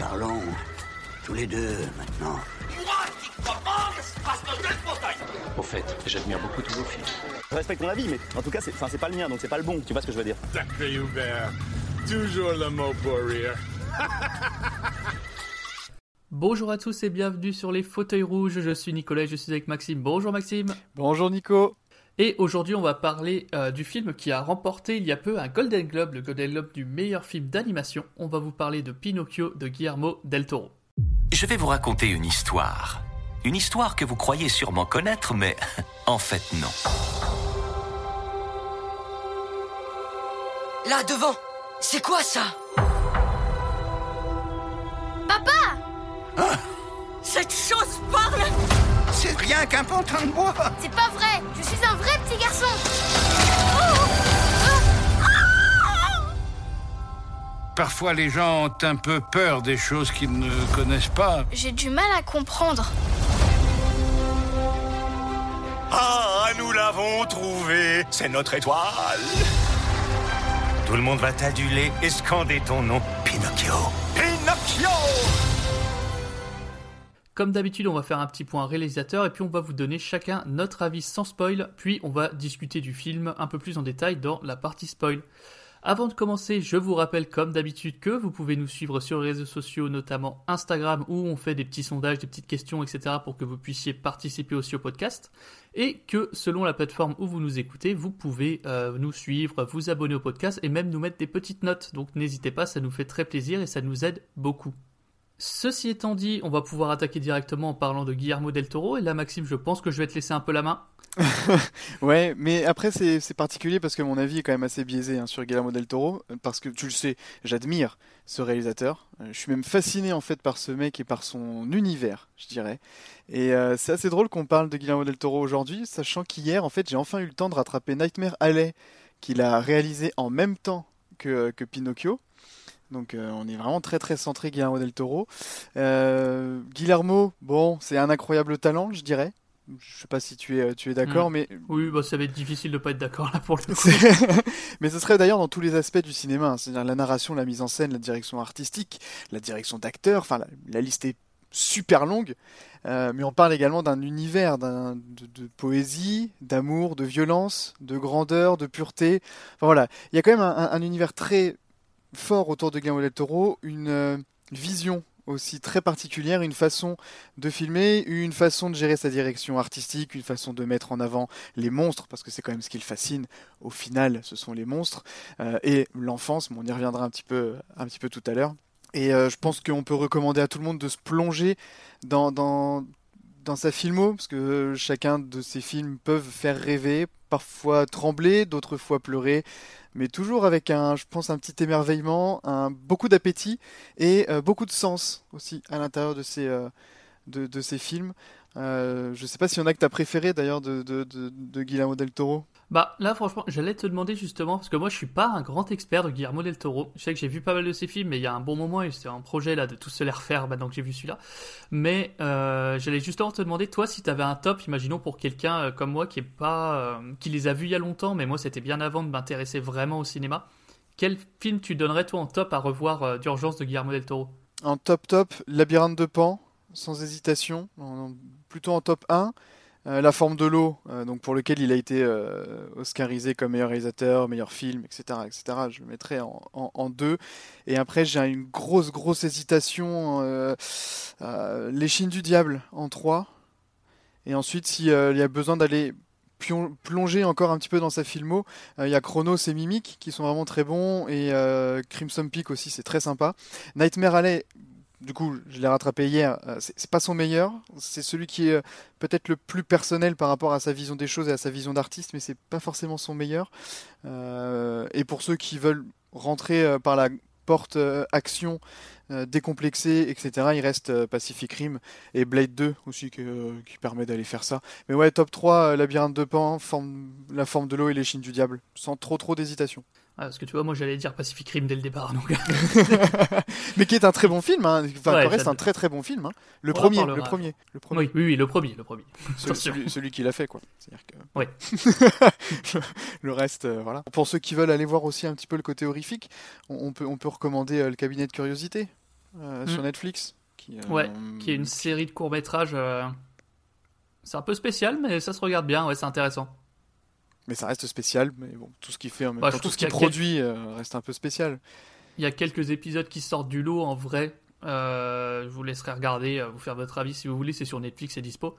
Parlons tous les deux maintenant. Au fait, j'admire beaucoup tous vos films. Je respecte ton avis, mais en tout cas, c'est, enfin, c'est pas le mien, donc c'est pas le bon. Tu vois ce que je veux dire Sacré Hubert. Toujours le mot pour rire. Bonjour à tous et bienvenue sur les fauteuils rouges. Je suis Nicolas, et je suis avec Maxime. Bonjour Maxime. Bonjour Nico. Et aujourd'hui, on va parler euh, du film qui a remporté il y a peu un Golden Globe, le Golden Globe du meilleur film d'animation. On va vous parler de Pinocchio de Guillermo del Toro. Je vais vous raconter une histoire. Une histoire que vous croyez sûrement connaître, mais en fait non. Là, devant C'est quoi ça? Papa Cette chose parle C'est rien qu'un pantin de bois. C'est pas vrai. Je suis un vrai petit garçon. Parfois, les gens ont un peu peur des choses qu'ils ne connaissent pas. J'ai du mal à comprendre. Ah, nous l'avons trouvé. C'est notre étoile. Tout le monde va t'aduler et scander ton nom. Pinocchio. Pinocchio Comme d'habitude, on va faire un petit point réalisateur et puis on va vous donner chacun notre avis sans spoil, puis on va discuter du film un peu plus en détail dans la partie spoil. Avant de commencer, je vous rappelle comme d'habitude que vous pouvez nous suivre sur les réseaux sociaux, notamment Instagram, où on fait des petits sondages, des petites questions, etc. pour que vous puissiez participer aussi au podcast. Et que selon la plateforme où vous nous écoutez, vous pouvez euh, nous suivre, vous abonner au podcast et même nous mettre des petites notes. Donc n'hésitez pas, ça nous fait très plaisir et ça nous aide beaucoup. Ceci étant dit, on va pouvoir attaquer directement en parlant de Guillermo del Toro. Et là, Maxime, je pense que je vais te laisser un peu la main. Ouais, mais après c'est particulier parce que mon avis est quand même assez biaisé hein, sur Guillermo del Toro, euh, parce que tu le sais, j'admire ce réalisateur. Euh, Je suis même fasciné en fait par ce mec et par son univers, je dirais. Et euh, c'est assez drôle qu'on parle de Guillermo del Toro aujourd'hui, sachant qu'hier en fait j'ai enfin eu le temps de rattraper Nightmare Alley, qu'il a réalisé en même temps que Pinocchio. Donc euh, on est vraiment très très centré Guillermo del Toro. Euh, Guillermo, bon, c'est un incroyable talent, je dirais. Je sais pas si tu es, tu es d'accord, Mm. mais Oui, bah, ça va être difficile de pas être d'accord là pour le coup. Mais ce serait d'ailleurs dans tous les aspects du cinéma, hein. c'est-à-dire la narration, la mise en scène, la direction artistique, la direction d'acteurs, enfin la, la liste est super longue, Euh, mais on parle également d'un univers, d'un, de, de poésie, d'amour, de violence, de grandeur, de pureté. Enfin voilà, il y a quand même un, un- un univers très fort autour de Guillermo del Toro, une euh, vision aussi très particulière, une façon de filmer, une façon de gérer sa direction artistique, une façon de mettre en avant les monstres, parce que c'est quand même ce qui le fascine. Au final, ce sont les monstres euh, et l'enfance. mais on y reviendra un petit peu, un petit peu tout à l'heure. Et euh, je pense qu'on peut recommander à tout le monde de se plonger dans, dans, dans sa filmo, parce que chacun de ces films peuvent faire rêver, parfois trembler, d'autres fois pleurer, mais toujours avec un, je pense, un petit émerveillement, un, beaucoup d'appétit et euh, beaucoup de sens aussi à l'intérieur de ces, euh, de, films. Euh, je sais pas s'il y en a que t'as préféré d'ailleurs de, de, de, de Guillermo del Toro. Bah là franchement j'allais te demander justement parce que moi je suis pas un grand expert de Guillermo del Toro. Je sais que j'ai vu pas mal de ses films mais il y a un bon moment et c'est un projet là de tous se les refaire maintenant que j'ai vu celui-là. Mais euh, j'allais justement te demander toi si t'avais un top, imaginons pour quelqu'un euh, comme moi qui est pas euh, qui les a vus il y a longtemps mais moi c'était bien avant de m'intéresser vraiment au cinéma. Quel film tu donnerais toi en top à revoir d'urgence de Guillermo del Toro? En top top, Labyrinthe de Pan, sans hésitation, plutôt en top 1. Euh, La forme de l'eau, euh, donc pour lequel il a été euh, oscarisé comme meilleur réalisateur, meilleur film, etc., etc. Je le mettrais en, deux. Et après, j'ai une grosse, grosse hésitation. Les du Diable en 3. Et ensuite, s'il y a besoin d'aller plonger encore un petit peu dans sa filmo, il y a Chronos et Mimic qui sont vraiment très bons. Et Crimson Peak aussi, c'est très sympa. Nightmare Alley, du coup, je l'ai rattrapé hier. euh, c'est pas son meilleur. C'est celui qui est euh, peut-être le plus personnel par rapport à sa vision des choses et à sa vision d'artiste, mais c'est pas forcément son meilleur. Euh, et pour ceux qui veulent rentrer par la porte action décomplexée, etc., il reste Pacific Rim et Blade 2 aussi qui permet d'aller faire ça. Mais ouais, top 3, euh, Labyrinthe de Pan, La forme de l'eau et Les Chines du Diable, sans trop trop d'hésitation. Ah, Parce que tu vois moi j'allais dire Pacific Rim dès le départ donc. Mais qui est un très bon film, hein. enfin, Ouais, reste un très très bon film. hein. Le premier, le premier, le premier. oui, oui oui le premier le premier. Celui, celui- celui qui l'a fait, quoi. C'est-à-dire que... Oui. le reste, euh, voilà. Pour ceux qui veulent aller voir aussi un petit peu le côté horrifique, on, on peut, on peut recommander euh, le cabinet de curiosité. euh, Mm. sur Netflix. Qui, Ouais, qui est une série de courts-métrages. C'est un peu spécial, mais ça se regarde bien, ouais, c'est intéressant. Mais ça reste spécial. Mais bon, tout ce qu'il fait en même Bah, temps, tout ce qu'il produit euh, reste un peu spécial. Il y a quelques épisodes qui sortent du lot en vrai. Euh, je vous laisserai regarder, euh, vous faire votre avis si vous voulez. C'est sur Netflix, c'est dispo.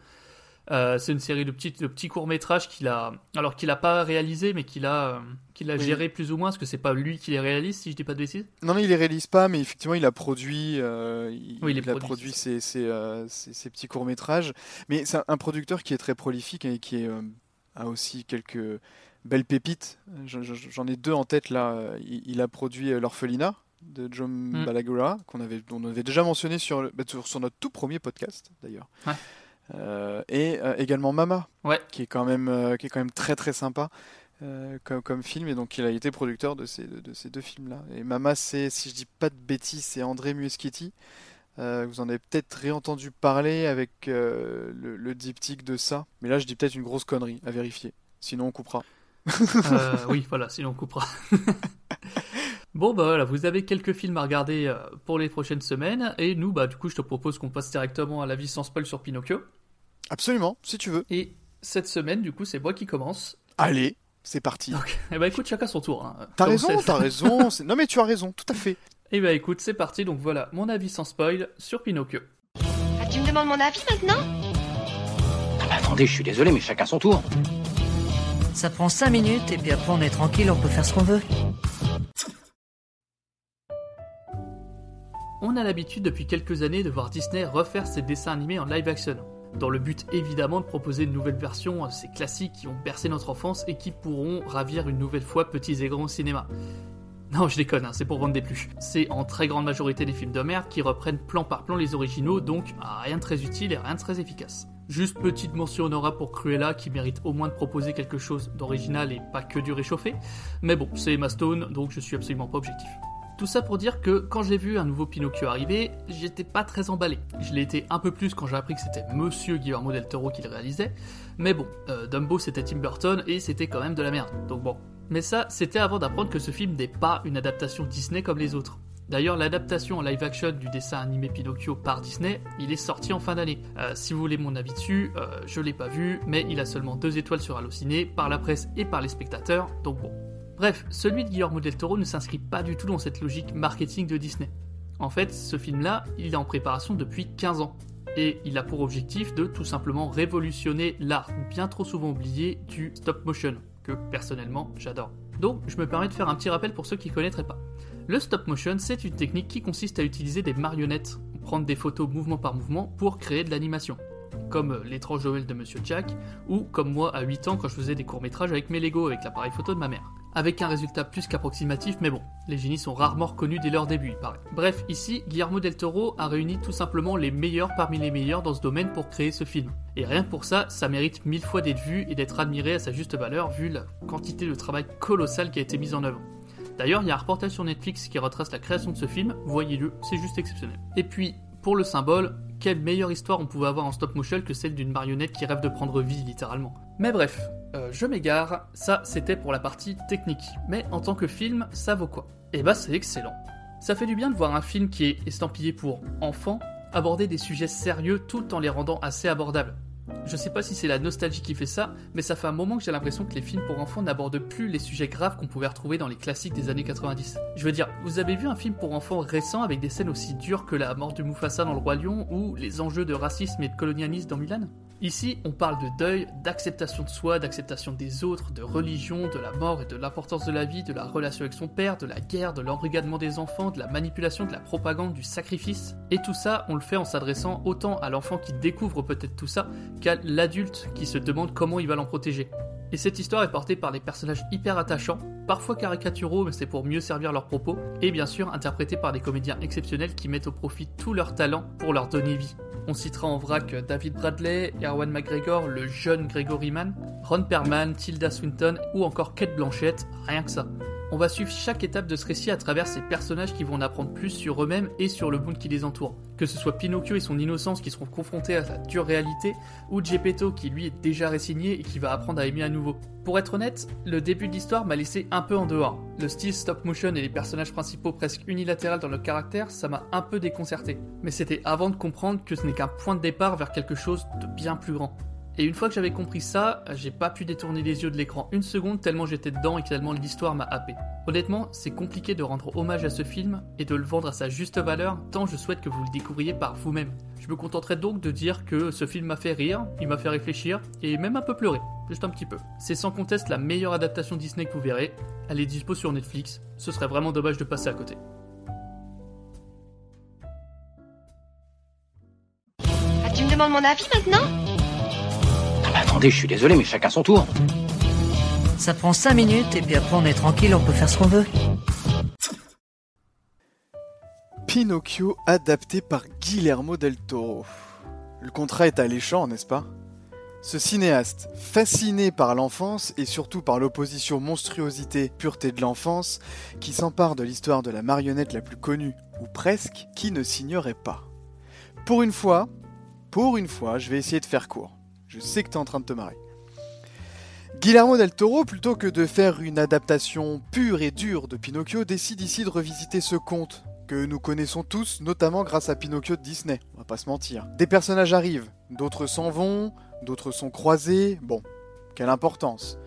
Euh, c'est une série de petits, de petits courts métrages qu'il a, alors qu'il a pas réalisé, mais qu'il a, qu'il a Oui. géré plus ou moins, parce que c'est pas lui qui les réalise, si je dis pas de bêtises. Non, non, il les réalise pas, mais effectivement, il a produit, euh, il, Oui, il les il a produit, ses, ses, euh, ses- petits courts métrages. Mais c'est un- producteur qui est très prolifique et qui est, a aussi quelques belles pépites. J'en- ai deux en tête là. Il, a produit euh, L'orphelinat de John Mm. Balaguerra, qu'on avait, on avait déjà mentionné sur, le- bah, sur sur notre tout premier podcast d'ailleurs. Ouais. Euh, et euh, également Mama, Ouais. qui est quand même, euh, qui est quand même très très sympa. comme, comme film et donc il a été producteur de ces, de, de ces deux films là et Mama c'est si je dis pas de bêtises c'est André Muschietti Euh, vous en avez peut-être réentendu parler avec euh, le, le diptyque de ça mais là je dis peut-être une grosse connerie à vérifier sinon on coupera Euh, oui, voilà, sinon on coupera. bon, bah voilà, vous avez quelques films à regarder pour les prochaines semaines, et nous, bah du coup, je te propose qu'on passe directement à la vie sans spoil sur Pinocchio. absolument si tu veux Et cette semaine, du coup, c'est moi qui commence. allez c'est parti Donc, eh bah écoute, chacun son tour. hein. t'as raison t'as raison non mais tu as raison tout à fait Eh bah écoute, c'est parti, donc voilà, mon avis sans spoil sur Pinocchio. Ah, tu me demandes mon avis maintenant? Attendez, je suis désolé, mais chacun son tour. Ça prend 5 minutes et puis après on est tranquille, on peut faire ce qu'on veut. On a l'habitude depuis quelques années de voir Disney refaire ses dessins animés en live action, dans le but évidemment de proposer une nouvelle version, euh, ces classiques qui ont bercé notre enfance et qui pourront ravir une nouvelle fois petits et grands au cinéma. Non, je déconne, hein, c'est pour vendre des pluches. C'est en très grande majorité des films de merde qui reprennent plan par plan les originaux, donc ah, rien de très utile et rien de très efficace. Juste petite mention honorable pour Cruella qui mérite au moins de proposer quelque chose d'original et pas que du réchauffé. Mais bon, c'est Emma Stone, donc je suis absolument pas objectif. Tout ça pour dire que quand j'ai vu un nouveau Pinocchio arriver, j'étais pas très emballé. Je l'ai été un peu plus quand j'ai appris que c'était Monsieur Guillermo del Toro qui le réalisait. Mais bon, euh, Dumbo c'était Tim Burton et c'était quand même de la merde. Donc bon. Mais ça, c'était avant d'apprendre que ce film n'est pas une adaptation Disney comme les autres. D'ailleurs, l'adaptation en live action du dessin animé Pinocchio par Disney, il est sorti en fin d'année. Euh, si vous voulez mon avis dessus, euh, je l'ai pas vu, mais il a seulement deux étoiles sur Allociné, par la presse et par les spectateurs, donc bon. Bref, celui de Guillermo del Toro ne s'inscrit pas du tout dans cette logique marketing de Disney. En fait, ce film-là, il est en préparation depuis 15 ans. Et il a pour objectif de tout simplement révolutionner l'art bien trop souvent oublié du stop motion, que personnellement j'adore. Donc je me permets de faire un petit rappel pour ceux qui ne connaîtraient pas. Le stop motion, c'est une technique qui consiste à utiliser des marionnettes, prendre des photos mouvement par mouvement pour créer de l'animation. Comme euh, l'étrange Noël de Monsieur Jack, ou comme moi à 8 ans quand je faisais des courts-métrages avec mes Lego avec l'appareil photo de ma mère. Avec un résultat plus qu'approximatif, mais bon, les génies sont rarement reconnus dès leur début, il paraît. Bref, ici, Guillermo del Toro a réuni tout simplement les meilleurs parmi les meilleurs dans ce domaine pour créer ce film. Et rien que pour ça, ça mérite mille fois d'être vu et d'être admiré à sa juste valeur vu la quantité de travail colossal qui a été mis en œuvre. D'ailleurs, il y a un reportage sur Netflix qui retrace la création de ce film, voyez-le, c'est juste exceptionnel. Et puis, pour le symbole, quelle meilleure histoire on pouvait avoir en stop motion que celle d'une marionnette qui rêve de prendre vie littéralement. Mais bref, euh, je m'égare, ça c'était pour la partie technique. Mais en tant que film, ça vaut quoi? Eh bah c'est excellent. Ça fait du bien de voir un film qui est estampillé pour enfants aborder des sujets sérieux tout en les rendant assez abordables. Je sais pas si c'est la nostalgie qui fait ça, mais ça fait un moment que j'ai l'impression que les films pour enfants n'abordent plus les sujets graves qu'on pouvait retrouver dans les classiques des années 90. Je veux dire, vous avez vu un film pour enfants récent avec des scènes aussi dures que la mort de Mufasa dans Le Roi Lion ou les enjeux de racisme et de colonialisme dans Mulan? Ici, on parle de deuil, d'acceptation de soi, d'acceptation des autres, de religion, de la mort et de l'importance de la vie, de la relation avec son père, de la guerre, de l'embrigadement des enfants, de la manipulation, de la propagande, du sacrifice. Et tout ça, on le fait en s'adressant autant à l'enfant qui découvre peut-être tout ça qu'à l'adulte qui se demande comment il va l'en protéger. Et cette histoire est portée par des personnages hyper attachants, parfois caricaturaux, mais c'est pour mieux servir leurs propos, et bien sûr interprétés par des comédiens exceptionnels qui mettent au profit tout leur talent pour leur donner vie. On citera en vrac David Bradley, Erwan McGregor, le jeune Gregory Mann, Ron Perlman, Tilda Swinton ou encore Kate Blanchett, rien que ça. On va suivre chaque étape de ce récit à travers ces personnages qui vont en apprendre plus sur eux-mêmes et sur le monde qui les entoure. Que ce soit Pinocchio et son innocence qui seront confrontés à sa dure réalité, ou Geppetto qui lui est déjà résigné et qui va apprendre à aimer à nouveau. Pour être honnête, le début de l'histoire m'a laissé un peu en dehors. Le style stop motion et les personnages principaux presque unilatérales dans leur caractère, ça m'a un peu déconcerté. Mais c'était avant de comprendre que ce n'est qu'un point de départ vers quelque chose de bien plus grand. Et une fois que j'avais compris ça, j'ai pas pu détourner les yeux de l'écran une seconde tellement j'étais dedans et tellement l'histoire m'a happé. Honnêtement, c'est compliqué de rendre hommage à ce film et de le vendre à sa juste valeur tant je souhaite que vous le découvriez par vous-même. Je me contenterai donc de dire que ce film m'a fait rire, il m'a fait réfléchir et même un peu pleurer, juste un petit peu. C'est sans conteste la meilleure adaptation Disney que vous verrez, elle est dispo sur Netflix, ce serait vraiment dommage de passer à côté. Ah, tu me demandes mon avis maintenant? Bah attendez, je suis désolé, mais chacun son tour. Ça prend 5 minutes et puis après on est tranquille, on peut faire ce qu'on veut. Pinocchio adapté par Guillermo del Toro. Le contrat est alléchant, n'est-ce pas? Ce cinéaste, fasciné par l'enfance et surtout par l'opposition monstruosité-pureté de l'enfance, qui s'empare de l'histoire de la marionnette la plus connue, ou presque, qui ne signerait pas. Pour une fois, pour une fois, je vais essayer de faire court. Je sais que tu en train de te marrer. Guillermo del Toro, plutôt que de faire une adaptation pure et dure de Pinocchio, décide ici de revisiter ce conte que nous connaissons tous, notamment grâce à Pinocchio de Disney, on va pas se mentir. Des personnages arrivent, d'autres s'en vont, d'autres sont croisés, bon, quelle importance.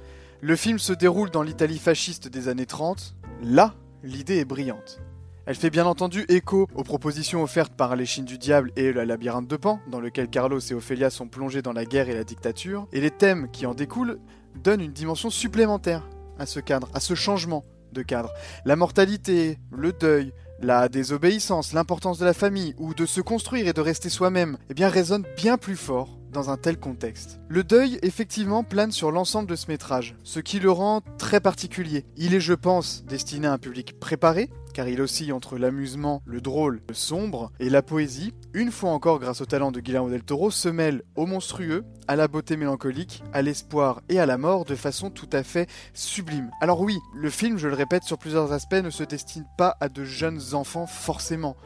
Le film se déroule dans l'Italie fasciste des années 30, là, l'idée est brillante. Elle fait bien entendu écho aux propositions offertes par Les Chines du Diable et Le Labyrinthe de Pan, dans lequel Carlos et Ophélia sont plongés dans la guerre et la dictature, et les thèmes qui en découlent donnent une dimension supplémentaire à ce cadre, à ce changement de cadre. La mortalité, le deuil, la désobéissance, l'importance de la famille ou de se construire et de rester soi-même, eh bien résonnent bien plus fort dans un tel contexte. Le deuil, effectivement, plane sur l'ensemble de ce métrage, ce qui le rend très particulier. Il est, je pense, destiné à un public préparé, car il oscille entre l'amusement, le drôle, le sombre et la poésie. Une fois encore, grâce au talent de Guillermo del Toro, se mêle au monstrueux, à la beauté mélancolique, à l'espoir et à la mort de façon tout à fait sublime. Alors oui, le film, je le répète sur plusieurs aspects, ne se destine pas à de jeunes enfants forcément.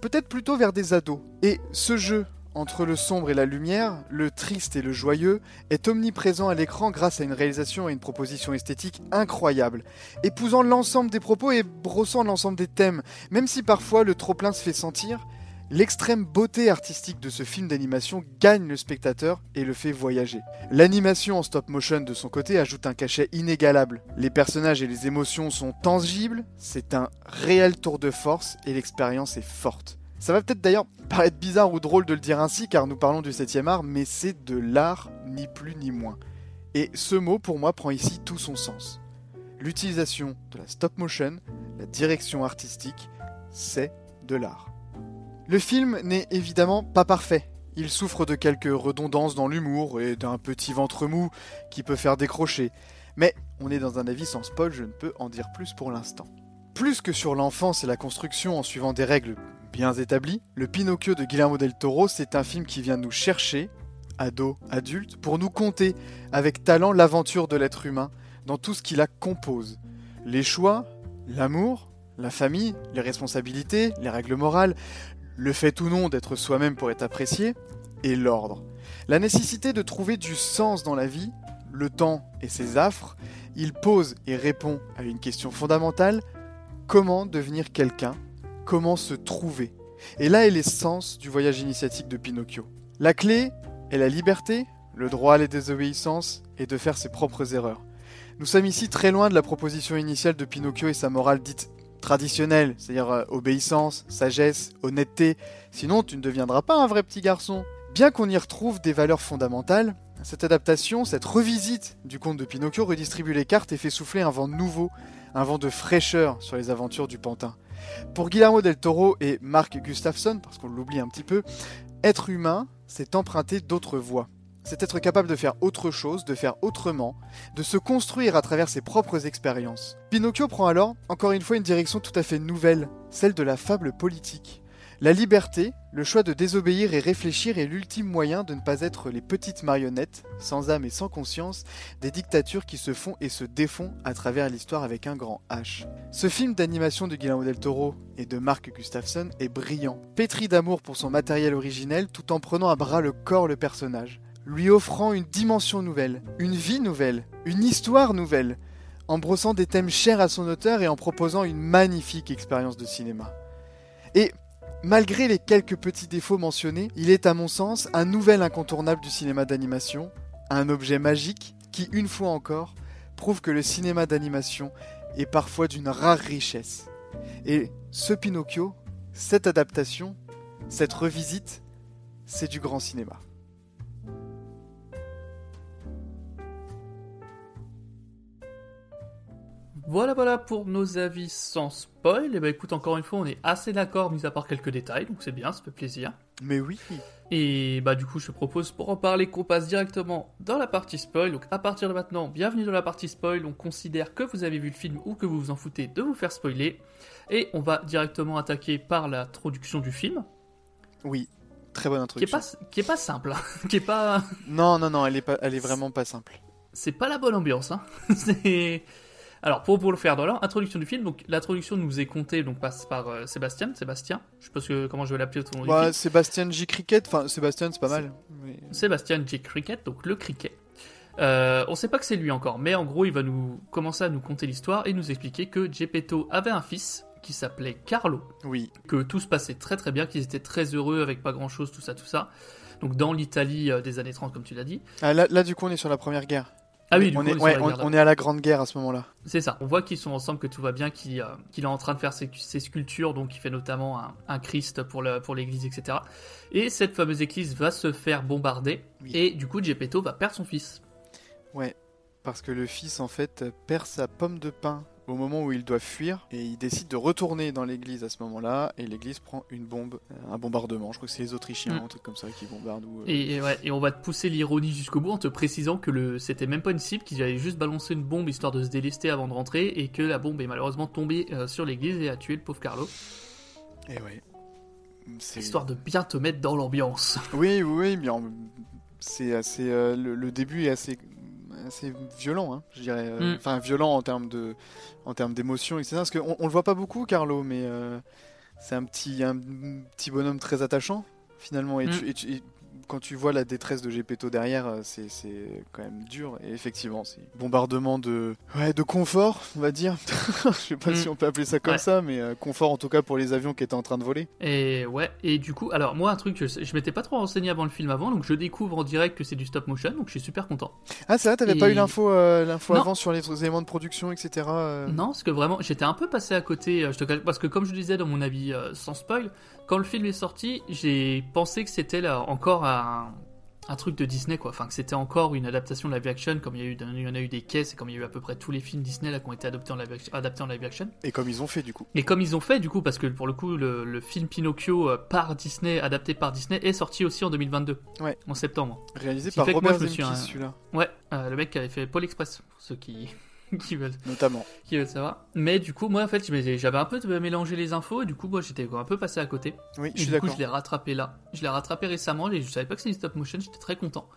Peut-être plutôt vers des ados. Et ce jeu entre le sombre et la lumière, le triste et le joyeux, est omniprésent à l'écran grâce à une réalisation et une proposition esthétique incroyable, épousant l'ensemble des propos et brossant l'ensemble des thèmes, même si parfois le trop-plein se fait sentir. L'extrême beauté artistique de ce film d'animation gagne le spectateur et le fait voyager. L'animation en stop motion de son côté ajoute un cachet inégalable. Les personnages et les émotions sont tangibles, c'est un réel tour de force et l'expérience est forte. Ça va peut-être d'ailleurs paraître bizarre ou drôle de le dire ainsi car nous parlons du 7 art, mais c'est de l'art ni plus ni moins. Et ce mot pour moi prend ici tout son sens. L'utilisation de la stop motion, la direction artistique, c'est de l'art. Le film n'est évidemment pas parfait. Il souffre de quelques redondances dans l'humour et d'un petit ventre mou qui peut faire décrocher. Mais on est dans un avis sans spoil, je ne peux en dire plus pour l'instant. Plus que sur l'enfance et la construction en suivant des règles bien établi, le Pinocchio de Guillermo del Toro, c'est un film qui vient nous chercher, ados, adultes, pour nous conter avec talent l'aventure de l'être humain dans tout ce qui la compose. Les choix, l'amour, la famille, les responsabilités, les règles morales, le fait ou non d'être soi-même pour être apprécié, et l'ordre. La nécessité de trouver du sens dans la vie, le temps et ses affres, il pose et répond à une question fondamentale, comment devenir quelqu'un comment se trouver. Et là est l'essence du voyage initiatique de Pinocchio. La clé est la liberté, le droit à la désobéissance et de faire ses propres erreurs. Nous sommes ici très loin de la proposition initiale de Pinocchio et sa morale dite traditionnelle, c'est-à-dire euh, obéissance, sagesse, honnêteté, sinon tu ne deviendras pas un vrai petit garçon. Bien qu'on y retrouve des valeurs fondamentales, cette adaptation, cette revisite du conte de Pinocchio redistribue les cartes et fait souffler un vent nouveau, un vent de fraîcheur sur les aventures du pantin. Pour Guillermo del Toro et Mark Gustafsson, parce qu'on l'oublie un petit peu, être humain, c'est emprunter d'autres voies. C'est être capable de faire autre chose, de faire autrement, de se construire à travers ses propres expériences. Pinocchio prend alors, encore une fois, une direction tout à fait nouvelle, celle de la fable politique. La liberté, le choix de désobéir et réfléchir est l'ultime moyen de ne pas être les petites marionnettes, sans âme et sans conscience, des dictatures qui se font et se défont à travers l'histoire avec un grand H. Ce film d'animation de Guillermo del Toro et de Mark Gustafsson est brillant, pétri d'amour pour son matériel originel tout en prenant à bras le corps le personnage, lui offrant une dimension nouvelle, une vie nouvelle, une histoire nouvelle, en brossant des thèmes chers à son auteur et en proposant une magnifique expérience de cinéma. Et Malgré les quelques petits défauts mentionnés, il est à mon sens un nouvel incontournable du cinéma d'animation, un objet magique qui, une fois encore, prouve que le cinéma d'animation est parfois d'une rare richesse. Et ce Pinocchio, cette adaptation, cette revisite, c'est du grand cinéma. Voilà, voilà pour nos avis sans spoil. Et bah écoute, encore une fois, on est assez d'accord, mis à part quelques détails, donc c'est bien, ça fait plaisir. Mais oui. Et bah du coup, je te propose pour en parler qu'on passe directement dans la partie spoil. Donc à partir de maintenant, bienvenue dans la partie spoil. On considère que vous avez vu le film ou que vous vous en foutez de vous faire spoiler. Et on va directement attaquer par l'introduction du film. Oui, très bonne introduction. Qui est pas, qui est pas simple, hein. qui est pas. Non, non, non, elle est pas, elle est vraiment pas simple. C'est pas la bonne ambiance, hein. c'est. Alors pour, pour le faire dans l'introduction du film, donc l'introduction nous est comptée donc passe par euh, Sébastien, Sébastien, je sais pas que, comment je vais l'appeler au nom bah, Sébastien J Cricket, enfin Sébastien c'est pas mal. Mais... Sébastien J Cricket, donc le cricket. Euh, on sait pas que c'est lui encore, mais en gros il va nous commencer à nous conter l'histoire et nous expliquer que Gepetto avait un fils qui s'appelait Carlo. Oui. Que tout se passait très très bien, qu'ils étaient très heureux avec pas grand chose, tout ça, tout ça. Donc dans l'Italie euh, des années 30 comme tu l'as dit. Ah, là, là du coup on est sur la première guerre. Ah oui, on, coup, est, ouais, on, on, est, à la Grande Guerre à ce moment-là. C'est ça. On voit qu'ils sont ensemble, que tout va bien, qu'il euh, qu est en train de faire ses, ses, sculptures, donc il fait notamment un, un Christ pour l'église, pour etc. Et cette fameuse église va se faire bombarder, oui. et du coup Geppetto va perdre son fils. Ouais, parce que le fils en fait perd sa pomme de pain au moment où il doit fuir et il décide de retourner dans l'église à ce moment-là et l'église prend une bombe, un bombardement. Je crois que c'est les Autrichiens, mm. un truc comme ça qui bombardent. Ou, euh... et, et, ouais, et on va te pousser l'ironie jusqu'au bout en te précisant que le c'était même pas une cible, qu'ils avaient juste balancé une bombe histoire de se délester avant de rentrer et que la bombe est malheureusement tombée euh, sur l'église et a tué le pauvre Carlo. Et ouais. Histoire de bien te mettre dans l'ambiance. Oui, oui, oui, c'est assez. Euh, le, le, début est assez assez violent, hein, je dirais. Euh, enfin, mm. violent en termes de, en termes d'émotion, etc. Parce qu'on on le voit pas beaucoup, Carlo, mais euh, c'est un petit, un petit bonhomme très attachant finalement. Et, mm. tu, et, tu, et quand tu vois la détresse de Gepetto derrière, euh, c'est quand même dur. Et effectivement, c'est bombardement de, ouais, de confort, on va dire. Je sais pas mm. si on peut appeler ça comme ouais. ça, mais euh, confort en tout cas pour les avions qui étaient en train de voler. Et ouais, et du coup, alors moi, un truc, je, je m'étais pas trop renseigné avant le film avant, donc je découvre en direct que c'est du stop motion, donc je suis super content. Ah, c'est vrai, t'avais et... pas eu l'info euh, l'info avant sur les éléments de production, etc. Euh... Non, parce que vraiment, j'étais un peu passé à côté, je te... parce que comme je disais dans mon avis sans spoil, quand le film est sorti, j'ai pensé que c'était là encore un, un, truc de Disney, quoi. Enfin, que c'était encore une adaptation de live action, comme il y, a eu, il y en a eu des caisses et comme il y a eu à peu près tous les films Disney là, qui ont été adaptés en, live action, adaptés en live action. Et comme ils ont fait, du coup. Et comme ils ont fait, du coup, parce que pour le coup, le, le film Pinocchio euh, par Disney, adapté par Disney, est sorti aussi en 2022. Ouais. En septembre. Réalisé par Robert Zemeckis, celui-là. Ouais, euh, le mec qui avait fait Paul Express, pour ceux qui. qui veulent notamment. qui veulent savoir. Mais du coup moi en fait j'avais un peu mélangé les infos. Et du coup moi j'étais un peu passé à côté. Oui je suis du coup je l'ai rattrapé là. Je l'ai rattrapé récemment et je savais pas que c'était stop motion. J'étais très content.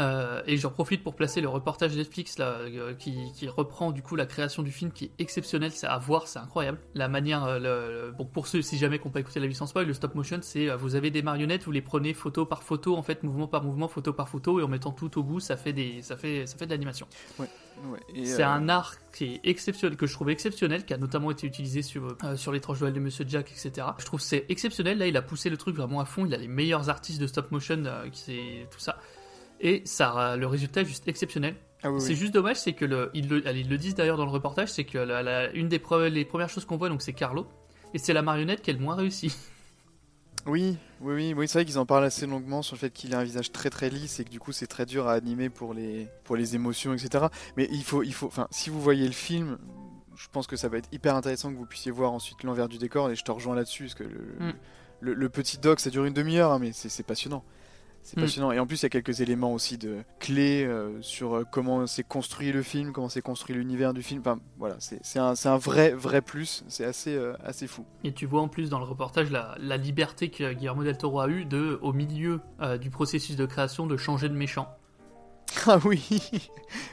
Euh, et j'en profite pour placer le reportage Netflix là, euh, qui, qui, reprend du coup la création du film qui est exceptionnel, c'est à voir, c'est incroyable. La manière, euh, le, le, bon pour ceux si jamais qu'on pas écouté la vie sans spoil, le stop motion c'est vous avez des marionnettes, vous les prenez photo par photo, en fait mouvement par mouvement, photo par photo, et en mettant tout au bout, ça fait des, ça fait, ça fait de l'animation. Ouais. Ouais, c'est un art qui est exceptionnel, que je trouve exceptionnel, qui a notamment été utilisé sur, sur les tranches de Monsieur Jack, etc. Je trouve c'est exceptionnel. Là, il a poussé le truc vraiment à fond. Il a les meilleurs artistes de stop motion, qui c'est tout ça et ça, le résultat est juste exceptionnel. Ah oui, c'est oui. juste dommage, c'est que le, ils, le, ils le disent d'ailleurs dans le reportage, c'est que la, la, une des pre les premières choses qu'on voit, donc c'est Carlo, et c'est la marionnette qui est le moins réussie. Oui, oui, oui, oui c'est vrai qu'ils en parlent assez longuement sur le fait qu'il a un visage très très lisse et que du coup c'est très dur à animer pour les, pour les émotions, etc. Mais il faut, il faut, enfin, si vous voyez le film, je pense que ça va être hyper intéressant que vous puissiez voir ensuite l'envers du décor et je te rejoins là-dessus parce que le, mm. le, le, petit doc ça dure une demi-heure, hein, mais c'est passionnant C'est Mm. passionnant. Et en plus, il y a quelques éléments aussi de clés euh, sur euh, comment s'est construit le film, comment s'est construit l'univers du film. Enfin, voilà, c'est un, vrai, vrai plus. C'est assez, euh, assez fou. Et tu vois en plus dans le reportage la, la liberté que Guillermo del Toro a eu de, au milieu euh, du processus de création, de changer de méchant. Ah oui,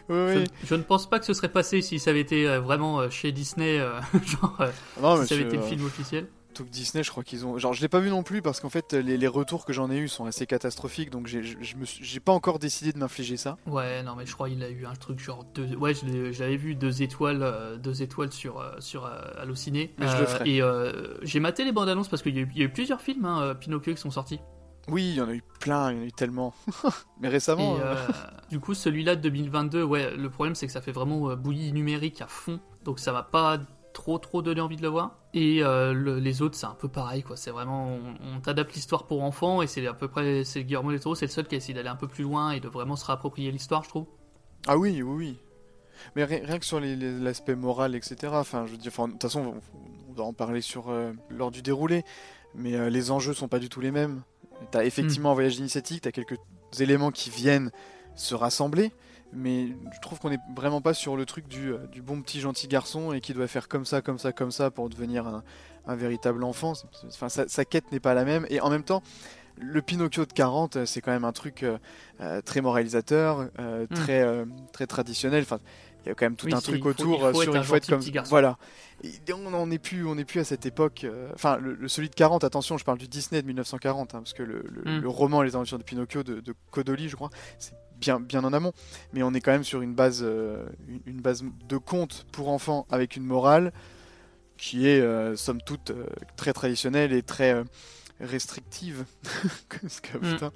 oui, Je, ne pense pas que ce serait passé si ça avait été vraiment chez Disney, genre Non, si ça avait été le film officiel. Que Disney, je crois qu'ils ont. Genre, je l'ai pas vu non plus parce qu'en fait, les, les retours que j'en ai eu sont assez catastrophiques. Donc, j'ai- je je me suis- j'ai pas encore décidé de m'infliger ça. Ouais, non, mais je crois qu'il a eu un truc genre deux. Ouais, je l'ai- je l'avais vu deux étoiles, euh, deux étoiles sur euh, sur euh, Allociné. Mais je le ferai. Et j'ai maté les bandes annonces parce qu'il y, a eu- il y a eu plusieurs films hein, Pinocchio qui sont sortis. Oui, il y en a eu plein, il y en a eu tellement. mais récemment. Et euh, euh, du coup, celui-là de 2022, ouais, le problème c'est que ça fait vraiment bouillie numérique à fond, donc ça va pas trop trop donner envie de le voir. Et euh, le- les autres, c'est un peu pareil, quoi. C'est vraiment, on, on t'adapte l'histoire pour enfants et c'est à peu près, c'est Guillermo del Toro, c'est le seul qui a essayé d'aller un peu plus loin et de vraiment se réapproprier l'histoire, je trouve. Ah oui, oui, oui. Mais ri- rien que sur l'aspect moral, etc. Enfin, je veux dire, de toute façon, on, on va en parler sur euh, lors du déroulé. Mais euh, les enjeux sont pas du tout les mêmes. T'as effectivement un voyage initiatique, t'as quelques éléments qui viennent se rassembler. Mais je trouve qu'on est vraiment pas sur le truc du, euh, du bon petit gentil garçon et qui doit faire comme ça, comme ça, comme ça pour devenir un, un véritable enfant. Enfin, sa, sa quête n'est pas la même. Et en même temps, le Pinocchio de 40, euh, c'est quand même un truc euh, très moralisateur, euh, Mm. très, euh, très traditionnel. Enfin, il y a quand même tout Oui, un truc faut- autour faut euh, sur un il faut être gentil comme voilà. Et on n'en est plus, on n'est plus à cette époque. euh, Enfin, le, le- celui de 40, attention, je parle du Disney de 1940, hein, parce que le, le- Mm. le roman Les Aventures de Pinocchio de, de Codoli, je crois, c'est bien, bien en amont. Mais on est quand même sur une base, euh, une, une base de conte pour enfants avec une morale qui est, euh, somme toute, euh, très traditionnelle et très restrictive. Parce que, Mm. putain,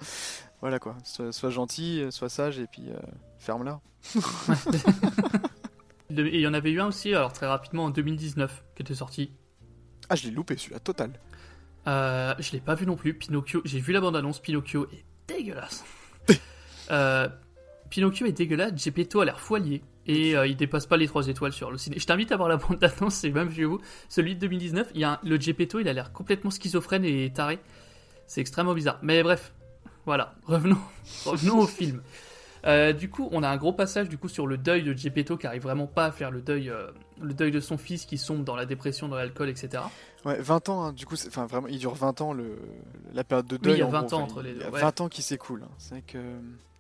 voilà quoi, sois, sois gentil, sois sage et puis euh, ferme-la. Et il y en avait eu un aussi, alors très rapidement en 2019, qui était sorti. Ah, je l'ai loupé celui-là, total. Euh, je l'ai pas vu non plus. Pinocchio, j'ai vu la bande-annonce. Pinocchio est dégueulasse. Euh, Pinocchio est dégueulasse. Geppetto a l'air foilier. Et euh, il dépasse pas les 3 étoiles sur le ciné. Je t'invite à voir la bande-annonce, c'est même chez vous. Celui de 2019, il y a un- le Geppetto, il a l'air complètement schizophrène et taré. C'est extrêmement bizarre. Mais bref, voilà. Revenons, revenons au film. Euh, du coup, on a un gros passage du coup sur le deuil de Geppetto qui arrive vraiment pas à faire le deuil, euh, le deuil de son fils qui sombre dans la dépression, dans l'alcool, etc. Ouais, 20 ans, hein, du coup, enfin vraiment, il dure 20 ans le, la période de Oui, deuil. il y a en 20 gros, ans entre les Il y deux, a ouais. 20 ans qui s'écoulent. hein. C'est que.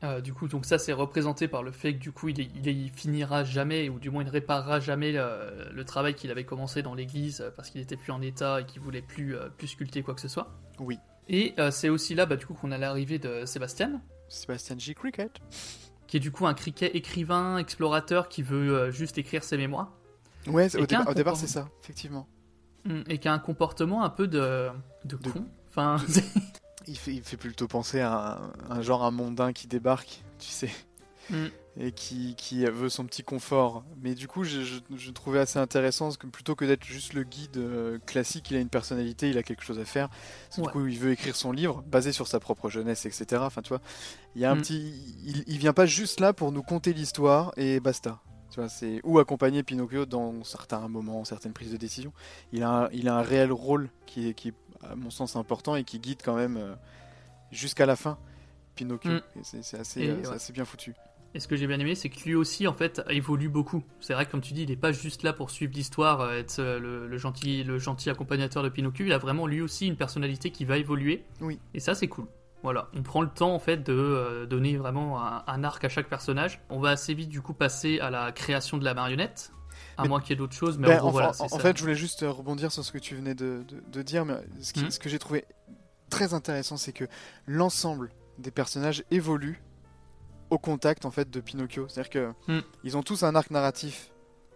Euh, du coup, donc ça c'est représenté par le fait que du coup il, est- il, est- il finira jamais, ou du moins il réparera jamais le, le travail qu'il avait commencé dans l'église parce qu'il était plus en état et qu'il voulait plus, plus sculpter quoi que ce soit. Oui. Et euh, c'est aussi là bah, du coup qu'on a l'arrivée de Sébastien, Sébastien J. Cricket. qui est du coup un criquet écrivain, explorateur qui veut euh, juste écrire ses mémoires. Ouais, au, qu'un déba- au départ, c'est ça, effectivement. Mm, Et qui a un comportement un peu de, de De- con. Enfin, Il fait, il fait plutôt penser à un, un genre un mondain qui débarque, tu sais, Mm. Et qui, qui veut son petit confort. Mais du coup, je, je- je trouvais assez intéressant parce que plutôt que d'être juste le guide euh, classique, il a une personnalité, il a quelque chose à faire. Parce que Ouais. Du coup, il veut écrire son livre basé sur sa propre jeunesse, etc. Enfin, tu vois, il y a un Mm. petit, il, il vient pas juste là pour nous conter l'histoire et basta. Tu vois, c'est ou accompagner Pinocchio dans certains moments, certaines prises de décision. Il a, un, il a un réel rôle qui est, qui est, à mon sens, important et qui guide quand même euh, jusqu'à la fin Pinocchio. Mm. Et C'est c'est assez, euh, c'est ouais. assez bien foutu. Et ce que j'ai bien aimé, c'est que lui aussi, en fait, évolue beaucoup. C'est vrai que, comme tu dis, il n'est pas juste là pour suivre l'histoire, euh, être euh, le, le gentil, le gentil accompagnateur de Pinocchio. Il a vraiment lui aussi une personnalité qui va évoluer. Oui. Et ça, c'est cool. Voilà, on prend le temps en fait de euh, donner vraiment un, un arc à chaque personnage. On va assez vite du coup passer à la création de la marionnette, à Mais- moins qu'il y ait d'autres choses. Mais Ben, en gros, enfin, voilà, en, c'est en ça. fait, je voulais juste rebondir sur ce que tu venais de, de- de dire, mais ce, qui- Mhm. ce que j'ai trouvé très intéressant, c'est que l'ensemble des personnages évolue au contact en fait de Pinocchio. C'est-à-dire que Mhm. ils ont tous un arc narratif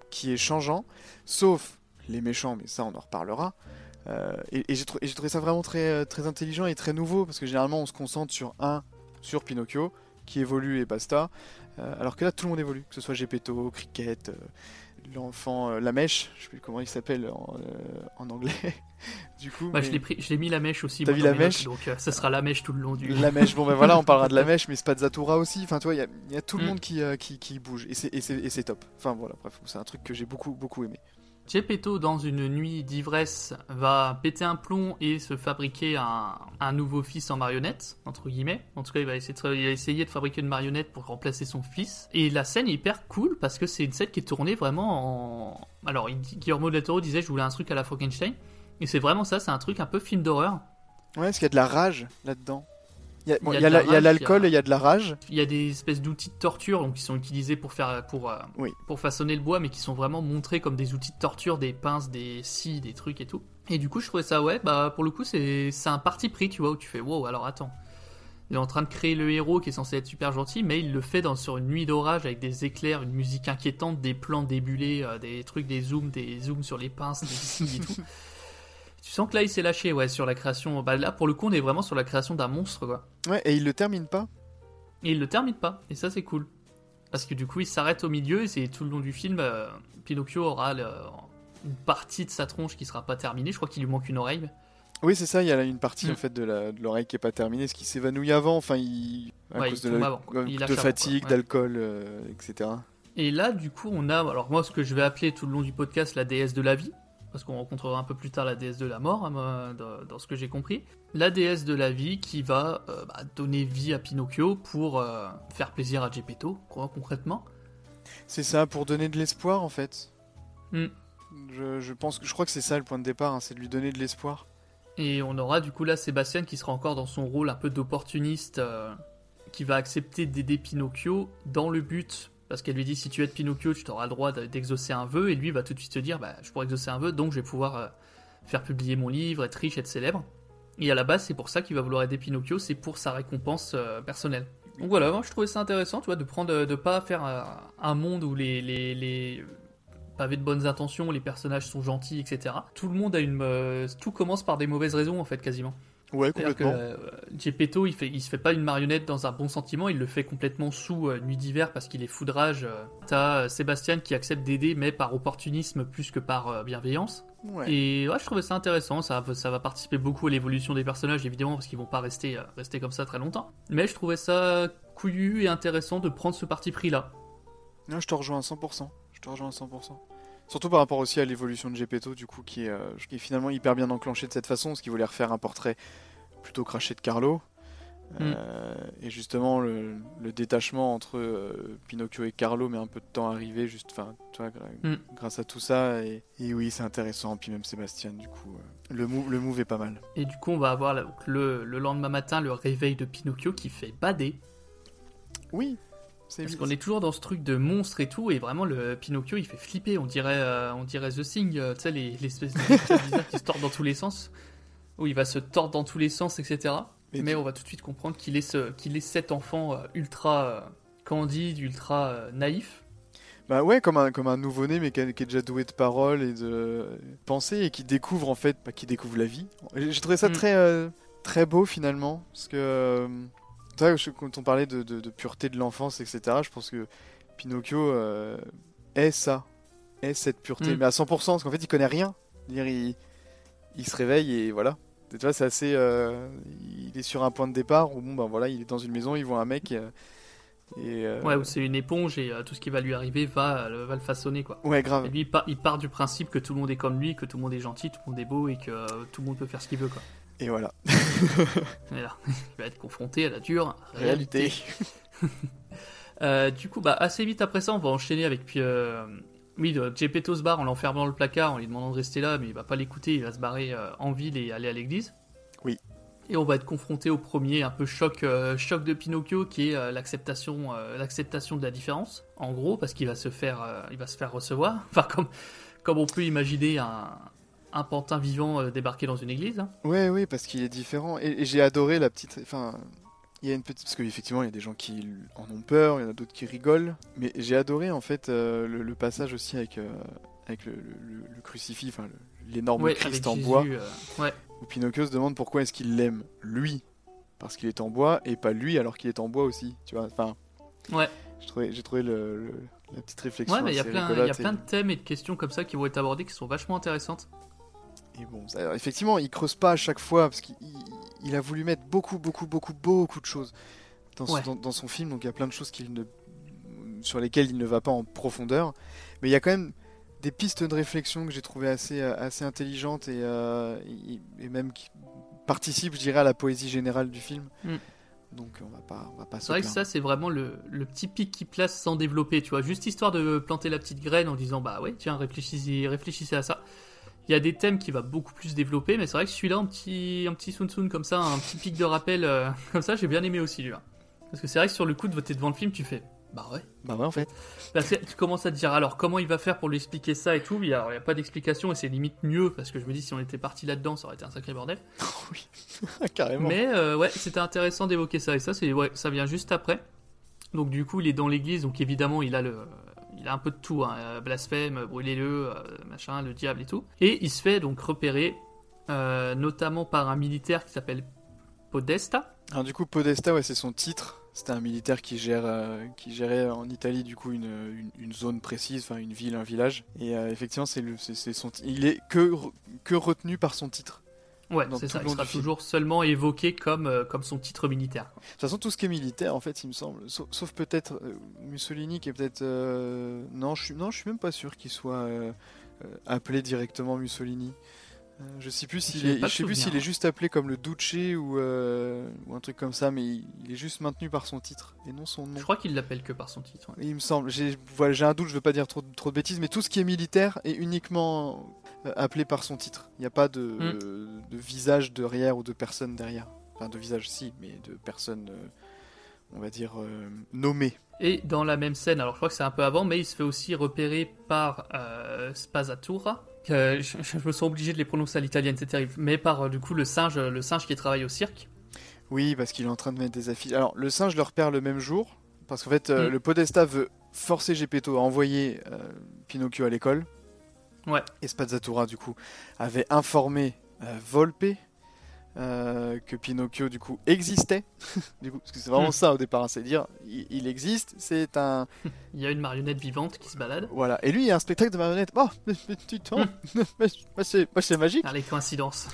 qui est changeant, sauf les méchants, mais ça on en reparlera. Euh, et et j'ai trouvé ça vraiment très, euh, très intelligent et très nouveau, parce que généralement on se concentre sur un, sur Pinocchio, qui évolue et basta. Euh, alors que là tout le monde évolue, que ce soit Gepetto, Cricket, euh, l'enfant, la mèche, je sais plus comment il s'appelle en, en anglais. du coup, Bah, mais- je l'ai mis la mèche aussi. T'as vu la notes, mèche Donc, euh, ça sera la mèche tout le long du. la mèche, bon ben voilà, on parlera de la mèche, mais Spazzatura aussi. Enfin, tu vois, il y y, a tout le Mm. monde qui, euh, qui, qui bouge et c'est- et c'est et c'est top. Enfin voilà, bref, c'est un truc que j'ai beaucoup, beaucoup aimé. Geppetto, dans une nuit d'ivresse, va péter un plomb et se fabriquer un, un nouveau fils en marionnette, entre guillemets. En tout cas, il va, essayer de, il va essayer de fabriquer une marionnette pour remplacer son fils. Et la scène est hyper cool parce que c'est une scène qui est tournée vraiment en. Alors, il Guillermo del Toro disait Je voulais un truc à la Frankenstein. Et c'est vraiment ça, c'est un truc un peu film d'horreur. Ouais, parce qu'il y a de la rage là-dedans. Il y a, bon, la- l'alcool et il y a de la rage. Il y a des espèces d'outils de torture donc, qui sont utilisés pour faire pour, euh, Oui. pour façonner le bois, mais qui sont vraiment montrés comme des outils de torture, des pinces, des scies, des trucs et tout. Et du coup, je trouvais ça ouais, bah pour le coup, c'est c'est un parti pris, tu vois, où tu fais wow, alors attends. Il est en train de créer le héros qui est censé être super gentil, mais il le fait dans, sur une nuit d'orage avec des éclairs, une musique inquiétante, des plans débulés, euh, des trucs, des zooms, des zooms sur les pinces, des scies et tout. Tu sens que là, il s'est lâché, ouais, sur la création. Bah là, pour le coup, on est vraiment sur la création d'un monstre, quoi. Ouais, et il le termine pas. Et il le termine pas, et ça c'est cool. Parce que du coup il s'arrête au milieu et c'est tout le long du film, euh, Pinocchio aura le- une partie de sa tronche qui sera pas terminée, je crois qu'il lui manque une oreille. Oui, c'est ça, il y a là une partie Mm. en fait de l'oreille qui est pas terminée, ce qui s'évanouit avant, enfin, il... à Ouais, cause il de, la- avant, quoi. Il de fatigue, ouais. d'alcool, euh, etc. Et là du coup on a, alors moi ce que je vais appeler tout le long du podcast la déesse de la vie, parce qu'on rencontrera un peu plus tard la déesse de la mort, hein, dans, dans ce que j'ai compris. La déesse de la vie qui va euh, bah, donner vie à Pinocchio pour euh, faire plaisir à Geppetto, quoi, concrètement. C'est ça, pour donner de l'espoir en fait. Mm. Je, je pense que je crois que c'est ça le point de départ, hein, c'est de lui donner de l'espoir. Et on aura du coup là Sébastien qui sera encore dans son rôle un peu d'opportuniste, euh, qui va accepter d'aider Pinocchio dans le but, parce qu'elle lui dit si tu aides Pinocchio, tu auras le droit de- d'exaucer un vœu, et lui va tout de suite se dire bah, je pourrais exaucer un vœu, donc je vais pouvoir euh, faire publier mon livre, être riche, être célèbre. Et à la base, c'est pour ça qu'il va vouloir aider Pinocchio, c'est pour sa récompense euh, personnelle. Donc voilà, moi je trouvais ça intéressant, tu vois, de prendre, de pas faire euh, un monde où les, les, les pavés de bonnes intentions, les personnages sont gentils, etc. Tout le monde a une, euh, tout commence par des mauvaises raisons en fait, quasiment. Ouais, C'est-à-dire que complètement. euh, il, fait, il se fait pas une marionnette dans un bon sentiment, il le fait complètement sous euh, Nuit d'hiver parce qu'il est foudrage. euh. T'as euh, Sébastien qui accepte d'aider, mais par opportunisme plus que par euh, bienveillance. Ouais. Et ouais, je trouvais ça intéressant, ça, va- ça va participer beaucoup à l'évolution des personnages, évidemment, parce qu'ils vont pas rester, rester comme ça très longtemps. Mais je trouvais ça couillu et intéressant de prendre ce parti pris-là. Non, je te rejoins à 100%. Je te rejoins à 100%. Surtout par rapport aussi à l'évolution de Gepetto, du coup, qui est, euh, qui est finalement hyper bien enclenché de cette façon, parce qu'il voulait refaire un portrait plutôt craché de Carlo. Euh, et justement, le, le détachement entre euh, Pinocchio et Carlo met un peu de temps à arriver, juste, enfin, Mm. grâce à tout ça. Et, et oui, c'est intéressant. Puis même Sébastien, du coup, le, move, le move est pas mal. Et du coup, on va avoir le, le lendemain matin le réveil de Pinocchio qui fait bader. Oui, Parce qu'on est toujours dans ce truc de monstre et tout, et vraiment le Pinocchio il fait flipper, on dirait, euh, on dirait The Thing, euh, tu sais, les, les espèces de bizarres qui se tordent dans tous les sens, où il va se tordre dans tous les sens, etc. Et Mais tu- on va tout de suite comprendre qu'il est, ce, qu'il est cet enfant euh, ultra euh, candide, ultra naïf. Bah ouais, comme un, comme un nouveau-né, mais qui, est déjà doué de parole et de pensée, et qui découvre en fait, bah, qui découvre la vie. J'ai trouvé ça Mm. très, très beau finalement, parce que, quand on parlait de, de- de pureté de l'enfance, etc., je pense que Pinocchio euh, est ça, est cette pureté, Mm. mais à 100%, parce qu'en fait il connaît rien. Il, il se réveille et voilà. Et tu vois, c'est assez. euh, il est sur un point de départ où bon, ben voilà, il est dans une maison, il voit un mec. euh, et, euh, Ouais, où c'est une éponge et euh, tout ce qui va lui arriver va, va le façonner, quoi. ouais, Et grave. lui, il part, il part du principe que tout le monde est comme lui, que tout le monde est gentil, tout le monde est beau et que euh, tout le monde peut faire ce qu'il veut, quoi. Et voilà. Et là, il va être confronté à la dure Réalité. réalité. Euh, du coup, bah, assez vite après ça, on va enchaîner avec puis, euh, oui, de Geppetto se barre en l'enfermant dans le placard, en lui demandant de rester là, mais il va pas l'écouter, il va se barrer euh, en ville et aller à l'église. Oui. Et on va être confronté au premier un peu choc, euh, choc de Pinocchio, qui est l'acceptation, l'acceptation de la différence. En gros, parce qu'il va se faire, il va se faire recevoir. Enfin, comme, comme on peut imaginer un, un pantin vivant euh, débarquer dans une église. hein. Ouais, oui, parce qu'il est différent. Et, et j'ai adoré la petite. Enfin, il y a une petite. Parce qu'effectivement, il y a des gens qui en ont peur, il y en a d'autres qui rigolent. Mais j'ai adoré, en fait, euh, le, le passage aussi avec, euh, avec le, le- le crucifix, enfin, l'énorme Ouais, Christ en Jésus, bois. euh, ouais. Où Pinocchio se demande pourquoi est-ce qu'il l'aime, lui. Parce qu'il est en bois, et pas lui, alors qu'il est en bois aussi. Tu vois, enfin. Ouais. J'ai trouvé, j'ai trouvé le- la petite réflexion. Ouais, mais il y a plein, y a de thèmes et de questions comme ça qui vont être abordés qui sont vachement intéressantes. Et bon, effectivement, il creuse pas à chaque fois parce qu'il il- il a voulu mettre beaucoup, beaucoup, beaucoup, beaucoup de choses dans, son- Ouais. dans- dans son film. Donc il y a plein de choses qu'il ne, sur lesquelles il ne va pas en profondeur. Mais il y a quand même des pistes de réflexion que j'ai trouvées assez, assez intelligentes et, euh, et, et même qui participent, je dirais, à la poésie générale du film. Mm. Donc on va pas, on va pas C'est vrai que ça, c'est vraiment le, le petit pic qui place sans développer, tu vois. Juste histoire de planter la petite graine en disant, bah ouais, tiens, réfléchissez, réfléchissez à ça. Il y a des thèmes qui va beaucoup plus développer, mais c'est vrai que celui-là, un petit, un petit soun soun comme ça, un petit pic de rappel euh, comme ça, j'ai bien aimé aussi, lui. Parce que c'est vrai que sur le coup de voter devant le film, tu fais, bah ouais. Bah ouais, en fait. Parce que tu commences à te dire, alors comment il va faire pour lui expliquer ça et tout. Il n'y a, a pas d'explication et c'est limite mieux, parce que je me dis, si on était parti là-dedans, ça aurait été un sacré bordel. oui, carrément. Mais euh, ouais, c'était intéressant d'évoquer ça. Et ça, c'est ouais, ça vient juste après. Donc du coup, il est dans l'église, donc évidemment, il a le, il a un peu de tout, hein, euh, blasphème, brûlez-le, euh, machin, le diable et tout. Et il se fait donc repérer, euh, notamment par un militaire qui s'appelle Podesta. Alors du coup, Podesta, ouais, c'est son titre. C'était un militaire qui gérait en Italie du coup une, zone précise, enfin une ville, un village. Et effectivement, c'est le, c'est, c'est son, il est que que retenu par son titre. Ouais, c'est ça. Il sera toujours seulement évoqué comme, euh, comme son titre militaire. quoi. De toute façon, tout ce qui est militaire, en fait, il me semble, sauf, sauf peut-être euh, Mussolini, qui est peut-être, euh, non, je suis, non, je suis même pas sûr qu'il soit euh, euh, appelé directement Mussolini. Euh, je sais plus s'il J'ai est, pas je de sais plus s'il est hein. juste appelé comme le Duce ou, euh, ou un truc comme ça, mais il, il est juste maintenu par son titre et non son nom. Je crois qu'il l'appelle que par son titre. ouais. Il me semble, j'ai voilà, j'ai un doute, je veux pas dire trop, trop de bêtises, mais tout ce qui est militaire est uniquement euh, appelé par son titre. Il n'y a pas de, Mm. de visage derrière ou de personne derrière. Enfin, de visage si, mais de personne, euh, on va dire, euh, nommée. Et dans la même scène, alors je crois que c'est un peu avant, mais il se fait aussi repérer par euh, Spazatura. Je, je me sens obligé de les prononcer à l'italienne, c'est terrible. Mais par euh, du coup le singe, le singe qui travaille au cirque. Oui, parce qu'il est en train de mettre des affiches. Alors, le singe le repère le même jour, parce qu'en fait, euh, Mm. le Podesta veut forcer Gepetto à envoyer euh, Pinocchio à l'école. Ouais. Et Spazzatura, du coup, avait informé euh, Volpe euh, que Pinocchio, du coup, existait. du coup, parce que c'est vraiment Mm. ça au départ, hein, c'est dire, il, il existe, c'est un... Il y a une marionnette vivante qui se balade. Voilà. Et lui, il y a un spectacle de marionnettes. Oh, mais, mais tu t'en- mais- mais c'est magique. Ah, les coïncidences.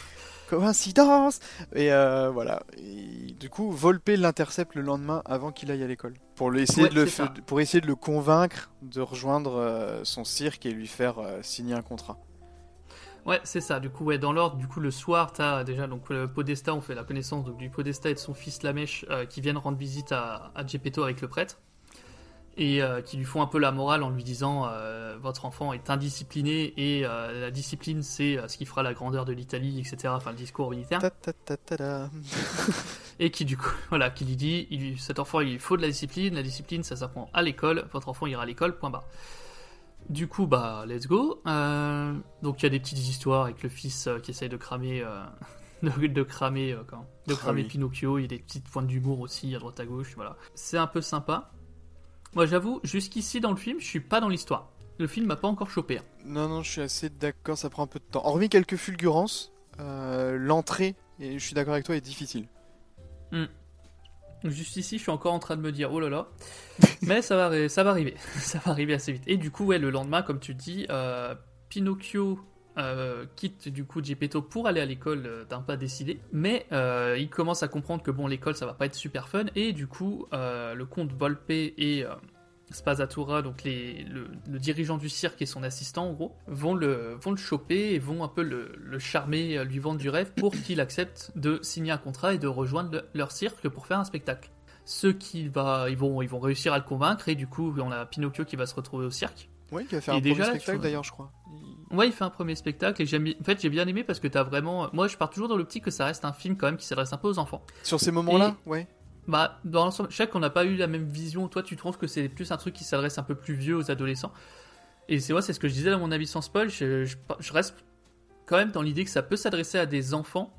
Coïncidence Et euh, voilà. Et du coup, Volpe l'intercepte le lendemain avant qu'il aille à l'école. Pour, le- essayer Ouais, de le c'est f- pour essayer de le convaincre de rejoindre euh, son cirque et lui faire signer un contrat. Ouais, c'est ça. Du coup, ouais, dans l'ordre, du coup, le soir, t'as déjà donc le Podesta, on fait la connaissance donc, du Podesta et de son fils Lamèche euh, qui viennent rendre visite à, à Geppetto avec le prêtre et euh, qui lui font un peu la morale en lui disant euh, votre enfant est indiscipliné et euh, la discipline c'est ce qui fera la grandeur de l'Italie, etc. Enfin, le discours militaire. Ta ta ta ta ta. Et qui du coup, voilà, qui lui dit, il, cet enfant il faut de la discipline, la discipline ça s'apprend à l'école, votre enfant ira à l'école, point barre. Du coup, bah, let's go. Euh, donc il y a des petites histoires avec le fils euh, qui essaye de cramer, euh, de, de cramer, quand, de Ah cramer oui. Pinocchio. Il y a des petites pointes d'humour aussi à droite à gauche, voilà. C'est un peu sympa. Moi, j'avoue, jusqu'ici dans le film, je suis pas dans l'histoire. Le film m'a pas encore chopé. hein. Non, non, je suis assez d'accord, ça prend un peu de temps. Hormis quelques fulgurances, l'entrée, et je suis d'accord avec toi, est difficile. Juste ici, je suis encore en train de me dire, oh là là. Mais ça va, arri- ça va arriver. ça va arriver assez vite. Et du coup, ouais, le lendemain, comme tu dis, euh, Pinocchio euh, quitte du coup Geppetto pour aller à l'école euh, d'un pas décidé. Mais euh, il commence à comprendre que bon, l'école, ça va pas être super fun. Et du coup, le comte Volpe et Spazzatura, donc les, le, le dirigeant du cirque et son assistant, en gros, vont le, vont le choper et vont un peu le, le charmer, euh, lui vendre du rêve pour qu'il accepte de signer un contrat et de rejoindre le- leur cirque pour faire un spectacle. Ceux qui va, ils vont, ils vont réussir à le convaincre et du coup, on a Pinocchio qui va se retrouver au cirque. Oui, qui a fait Et un déjà, premier spectacle vois. d'ailleurs, je crois. Ouais, il fait un premier spectacle et j'aime, en fait, j'ai bien aimé parce que t'as vraiment, moi, je pars toujours dans l'optique que ça reste un film quand même qui s'adresse un peu aux enfants. Sur ces moments-là, ouais. Bah, dans l'ensemble, je sais qu'on n'a pas eu la même vision. Toi, tu trouves que c'est plus un truc qui s'adresse un peu plus vieux aux adolescents. Et c'est vrai, c'est ce que je disais dans mon avis sans spoil. Je, reste quand même dans l'idée que ça peut s'adresser à des enfants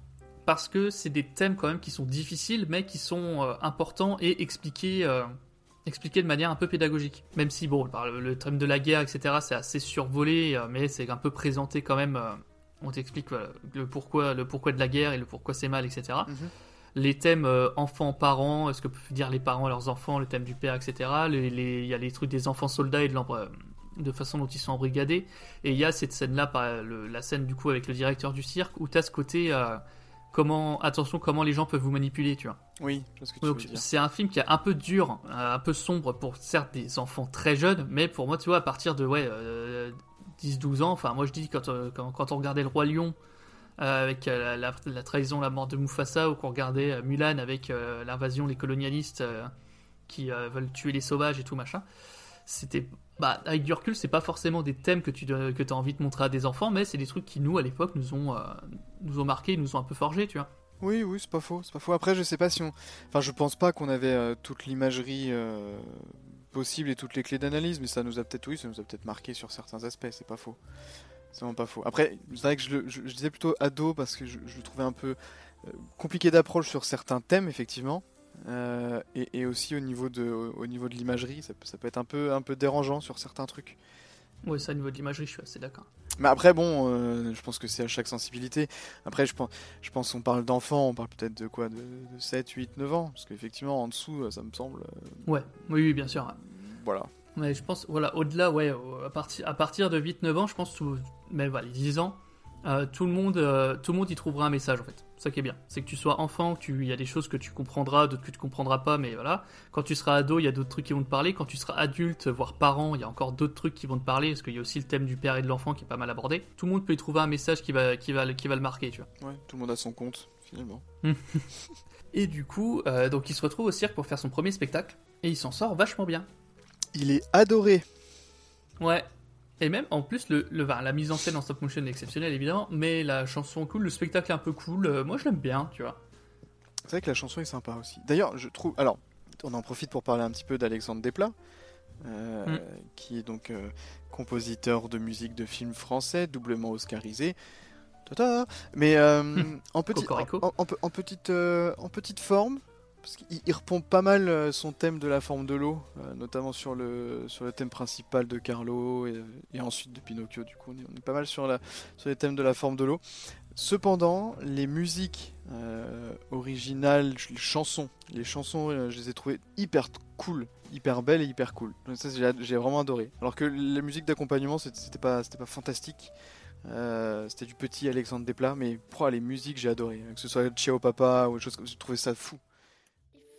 parce que c'est des thèmes quand même qui sont difficiles, mais qui sont euh, importants et expliqués, euh, expliqués de manière un peu pédagogique. Même si, bon, le, thème de la guerre, etc., c'est assez survolé, euh, mais c'est un peu présenté quand même. on t'explique le pourquoi, le pourquoi de la guerre et le pourquoi c'est mal, etc. les thèmes euh, enfants-parents, ce que peuvent dire les parents à leurs enfants, le thème du père, etc. Il y a les trucs des enfants soldats et de, de façon dont ils sont embrigadés. Et il y a cette scène-là, la scène du coup avec le directeur du cirque, où tu as ce côté, euh, comment, attention, comment les gens peuvent vous manipuler, tu vois. Oui, je vois ce que tu Donc c'est un film qui est un peu dur, euh, un peu sombre pour certes des enfants très jeunes, mais pour moi, tu vois, à partir de ouais, euh, 10-12 ans. Enfin, moi je dis quand, quand, quand on regardait Le Roi Lion euh, avec euh, la, trahison, la mort de Mufasa, ou qu'on regardait euh, Mulan avec l'invasion, les colonialistes qui veulent tuer les sauvages et tout machin. C'était. Bah, avec du recul, c'est pas forcément des thèmes que tu que as envie de montrer à des enfants, mais c'est des trucs qui, nous, à l'époque, nous ont, euh, nous ont marqué, nous ont un peu forgé, tu vois. Oui, oui, c'est pas faux, c'est pas faux. Après, je sais pas si on. Enfin, je pense pas qu'on avait toute l'imagerie possible et toutes les clés d'analyse, mais ça nous a peut-être, oui, ça nous a peut-être marqué sur certains aspects, c'est pas faux. C'est vraiment pas faux. Après, c'est vrai que je, le- je- je disais plutôt ado parce que je, je le trouvais un peu euh, compliqué d'approche sur certains thèmes, effectivement. Euh, et, et aussi au niveau de, au niveau de l'imagerie, ça, peut- ça peut être un peu, un peu dérangeant sur certains trucs. Ouais, ça, au niveau de l'imagerie, je suis assez d'accord. Mais après, bon, euh, je pense que c'est à chaque sensibilité. Après, je pense, je pense qu'on parle d'enfants, on parle peut-être de quoi de, de 7, 8, 9 ans. Parce qu'effectivement, en dessous, ça me semble. euh, Ouais, oui, oui, bien sûr. voilà. Mais je pense, voilà, au-delà, ouais, à, partir à partir de 8-9 ans, je pense, tout, mais voilà, 10 ans, euh, tout, le monde, euh, tout le monde y trouvera un message en fait. Ça qui est bien. C'est que tu sois enfant, il y a des choses que tu comprendras, d'autres que tu comprendras pas, mais voilà. Quand tu seras ado, il y a d'autres trucs qui vont te parler. Quand tu seras adulte, voire parent, il y a encore d'autres trucs qui vont te parler, parce qu'il y a aussi le thème du père et de l'enfant qui est pas mal abordé. Tout le monde peut y trouver un message qui va, qui va, le- qui va le marquer, tu vois. Ouais, tout le monde a son compte, finalement. Et du coup, euh, donc il se retrouve au cirque pour faire son premier spectacle, et il s'en sort vachement bien. Il est adoré. Ouais. Et même, en plus, le, la mise en scène en stop motion est exceptionnelle, évidemment, mais la chanson cool, le spectacle est un peu cool. euh, moi, je l'aime bien, tu vois. C'est vrai que la chanson est sympa aussi. D'ailleurs, je trouve. Alors, on en profite pour parler un petit peu d'Alexandre Desplat, euh, Mm. qui est donc euh, compositeur de musique de films français, doublement oscarisé. Tata Mais en, petit, en, en- en petite, en petite forme, parce qu'il il repompe pas mal euh, son thème de la forme de l'eau, euh, notamment sur le, sur le thème principal de Carlo et, ensuite de Pinocchio. Du coup, on est, pas mal sur, la, sur les thèmes de la forme de l'eau. Cependant, les musiques euh, originales, les chansons, les chansons, je les ai trouvées hyper cool, hyper belles et hyper cool. Donc ça, j'ai vraiment adoré. Alors que la musique d'accompagnement, c'était pas, pas fantastique. C'était du petit Alexandre Desplat, mais les musiques, j'ai adoré. Que ce soit Ciao Papa ou autre chose comme j'ai trouvé ça fou.